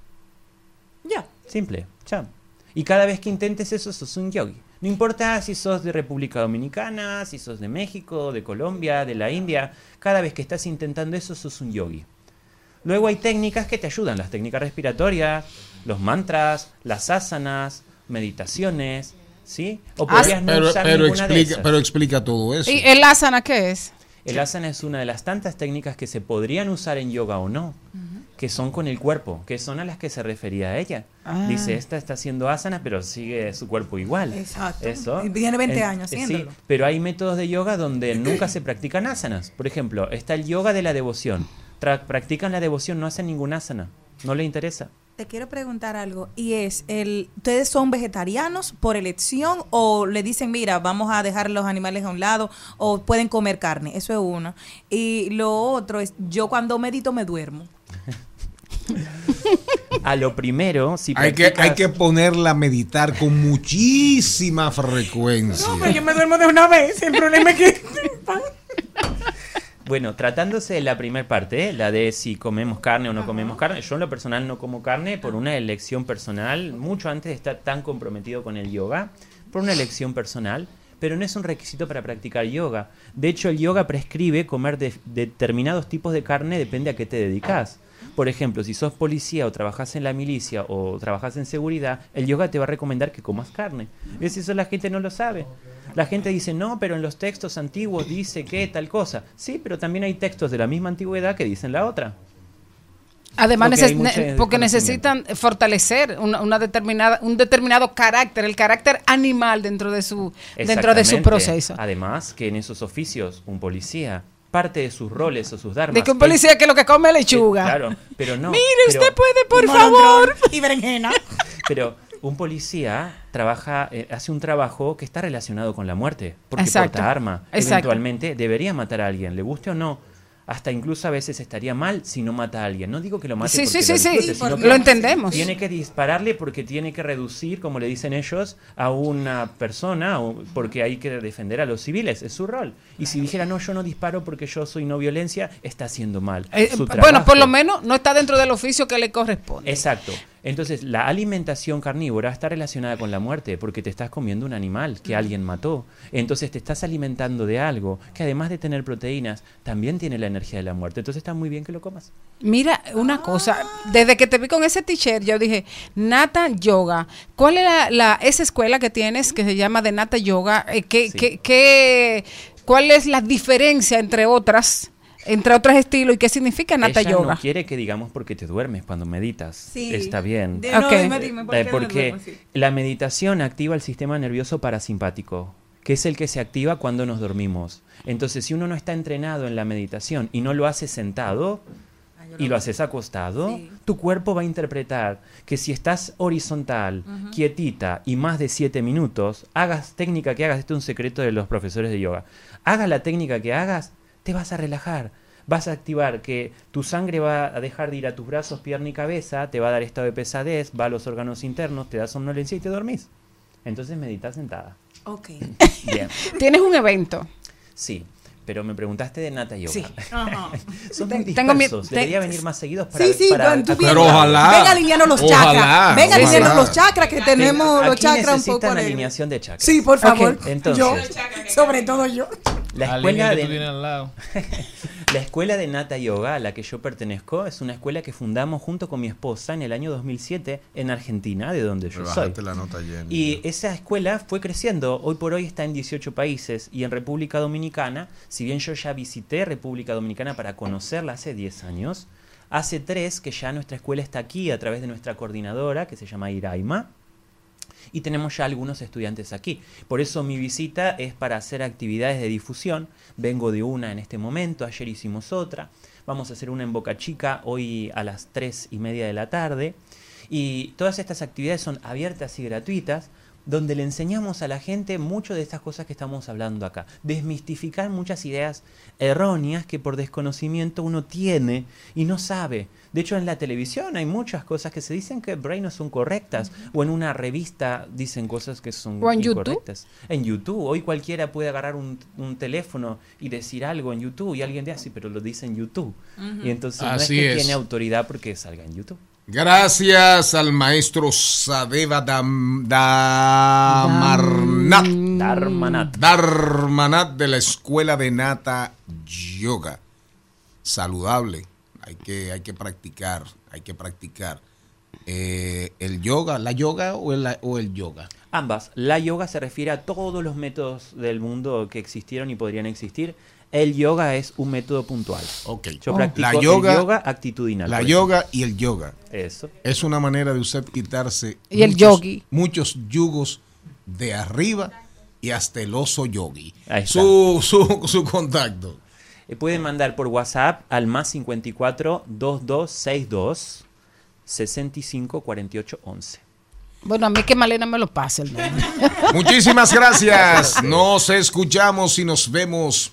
Ya. Simple, ya. Y cada vez que intentes eso, sos un yogi. No importa si sos de República Dominicana, si sos de México, de Colombia, de la India. Cada vez que estás intentando eso, sos un yogi. Luego hay técnicas que te ayudan, las técnicas respiratorias, los mantras, las asanas, meditaciones, ¿sí? O podrías no Pero, usar pero ninguna de explica, esas. pero explica todo eso. ¿Y el asana qué es? El asana es una de las tantas técnicas que se podrían usar en yoga o no, que son con el cuerpo, que son a las que se refería a ella. Ah. Dice, esta está haciendo asana, pero sigue su cuerpo igual. Exacto. Eso. Tiene 20 En- años eh, sí, haciéndolo. pero hay métodos de yoga donde nunca se practican asanas. Por ejemplo, está el yoga de la devoción. Tra- practican la devoción, no hacen ningún asana. No le interesa. Te quiero preguntar algo y es, el, ¿ustedes son vegetarianos por elección o le dicen, mira, vamos a dejar los animales a un lado o pueden comer carne? Eso es uno. Y lo otro es, yo cuando medito me duermo. [laughs] A lo primero, si Hay que, hay que ponerla a meditar con muchísima frecuencia. yo me duermo de una vez, el problema es que... [laughs] Bueno, tratándose de la primera parte, ¿eh? la de si comemos carne o no comemos carne, yo en lo personal no como carne por una elección personal, mucho antes de estar tan comprometido con el yoga, por una elección personal, pero no es un requisito para practicar yoga. De hecho, el yoga prescribe comer de- determinados tipos de carne, depende a qué te dedicas. Por ejemplo, si sos policía o trabajas en la milicia o trabajas en seguridad, el yoga te va a recomendar que comas carne. ¿Ves? Eso la gente no lo sabe. La gente dice, no, pero en los textos antiguos dice que tal cosa. Sí, pero también hay textos de la misma antigüedad que dicen la otra. Además, Porque neces- porque necesitan fortalecer una, una determinada, un determinado carácter, el carácter animal dentro de su, dentro de su proceso. Además, que en esos oficios, un policía, parte de sus roles o sus dharmas. De que un policía que lo que come es lechuga. Claro, pero no. Mire, pero- usted puede, por Y favor. Y berenjena. [laughs] Pero un policía trabaja, eh, hace un trabajo que está relacionado con la muerte, porque Exacto. porta arma. Exacto. Eventualmente debería matar a alguien, le guste o no. Hasta incluso a veces estaría mal si no mata a alguien. No digo que lo mate Sí, porque sí, lo sí, sí, lo entendemos. Tiene que dispararle porque tiene que reducir, como le dicen ellos, a una persona, porque hay que defender a los civiles, es su rol. Y si dijera, no, yo no disparo porque yo soy no violencia, está haciendo mal. Eh, su bueno, por lo menos no está dentro del oficio que le corresponde. Exacto. Entonces, la alimentación carnívora está relacionada con la muerte porque te estás comiendo un animal que alguien mató. Entonces, te estás alimentando de algo que además de tener proteínas, también tiene la energía de la muerte. Entonces, está muy bien que lo comas. Mira, una cosa, desde que te vi con ese t-shirt, yo dije, Nata Yoga, ¿cuál es la, la- esa escuela que tienes que se llama de Nata Yoga? Eh, ¿qué, Sí. qué- qué- ¿Cuál es la diferencia entre otras, entre otros estilos y qué significa Nata Ella Yoga? no quiere que digamos porque te duermes cuando meditas. Sí. Está bien. De- no, dime, dime, ¿por qué no me porque duermo? Sí. la meditación activa el sistema nervioso parasimpático, que es el que se activa cuando nos dormimos. Entonces, si uno no está entrenado en la meditación y no lo hace sentado y lo haces acostado, tu cuerpo va a interpretar que si estás horizontal, quietita y más de 7 minutos, hagas técnica que hagas, esto es un secreto de los profesores de yoga, hagas la técnica que hagas, te vas a relajar. Vas a activar que tu sangre va a dejar de ir a tus brazos, pierna y cabeza, te va a dar estado de pesadez, va a los órganos internos, te da somnolencia y te dormís. Entonces meditas sentada. Ok. [laughs] Bien. Tienes un evento. Sí, pero me preguntaste de Nata Yoga. Sí. Ajá. [laughs] Son muy tengo mi- te- Debería venir más seguidos para Sí, sí, para con tu acordar. Pero ojalá. Venga alineando los Ojalá, chakras. Venga alineando los chakras que tenemos los Aquí chakras un necesitan poco alineación de chakras. Sí, por favor. Ok, Entonces, yo, sobre todo yo. La escuela, que de, tú tienes al lado. [laughs] la escuela de Nata Yoga a la que yo pertenezco es una escuela que fundamos junto con mi esposa en el año 2007 en Argentina, de donde yo soy. La nota. Y esa escuela fue creciendo, hoy por hoy está en 18 países y en República Dominicana, si bien yo ya visité República Dominicana para conocerla hace 10 años, hace 3 que ya nuestra escuela está aquí a través de nuestra coordinadora que se llama Iraima y tenemos ya algunos estudiantes aquí. Por eso mi visita es para hacer actividades de difusión. Vengo de una en este momento, ayer hicimos otra. Vamos a hacer una en Boca Chica hoy a las 3 y media de la tarde. Y todas estas actividades son abiertas y gratuitas, donde le enseñamos a la gente mucho de estas cosas que estamos hablando acá. Desmistificar muchas ideas erróneas que por desconocimiento uno tiene y no sabe. De hecho, en la televisión hay muchas cosas que se dicen que por ahí no son correctas. O en una revista dicen cosas que son ¿O en YouTube? incorrectas. En YouTube. Hoy cualquiera puede agarrar un, un teléfono y decir algo en YouTube y alguien dice así, pero lo dice en YouTube. Y entonces no es que es. tiene autoridad porque salga en YouTube. Gracias al maestro Sadeva Dam, Damarnat. Dharmanat de la Escuela de Nata Yoga. Saludable. Hay que, hay que practicar. Hay que practicar. Eh, el yoga, la yoga o el, o el yoga. Ambas. La yoga se refiere a todos los métodos del mundo que existieron y podrían existir. El yoga es un método puntual. Ok. Yo Oh. practico La yoga- el yoga actitudinal. La yoga y el yoga. Eso. Es una manera de usted quitarse Y el muchos, yogi. muchos yugos de arriba y hasta el oso yogi. Ahí está. Su, su, su contacto. Eh, Pueden mandar por WhatsApp al más 54 2262 65 48 11. Bueno, a mí que Malena me lo pase el nombre. Muchísimas [laughs] gracias. Nos escuchamos y nos vemos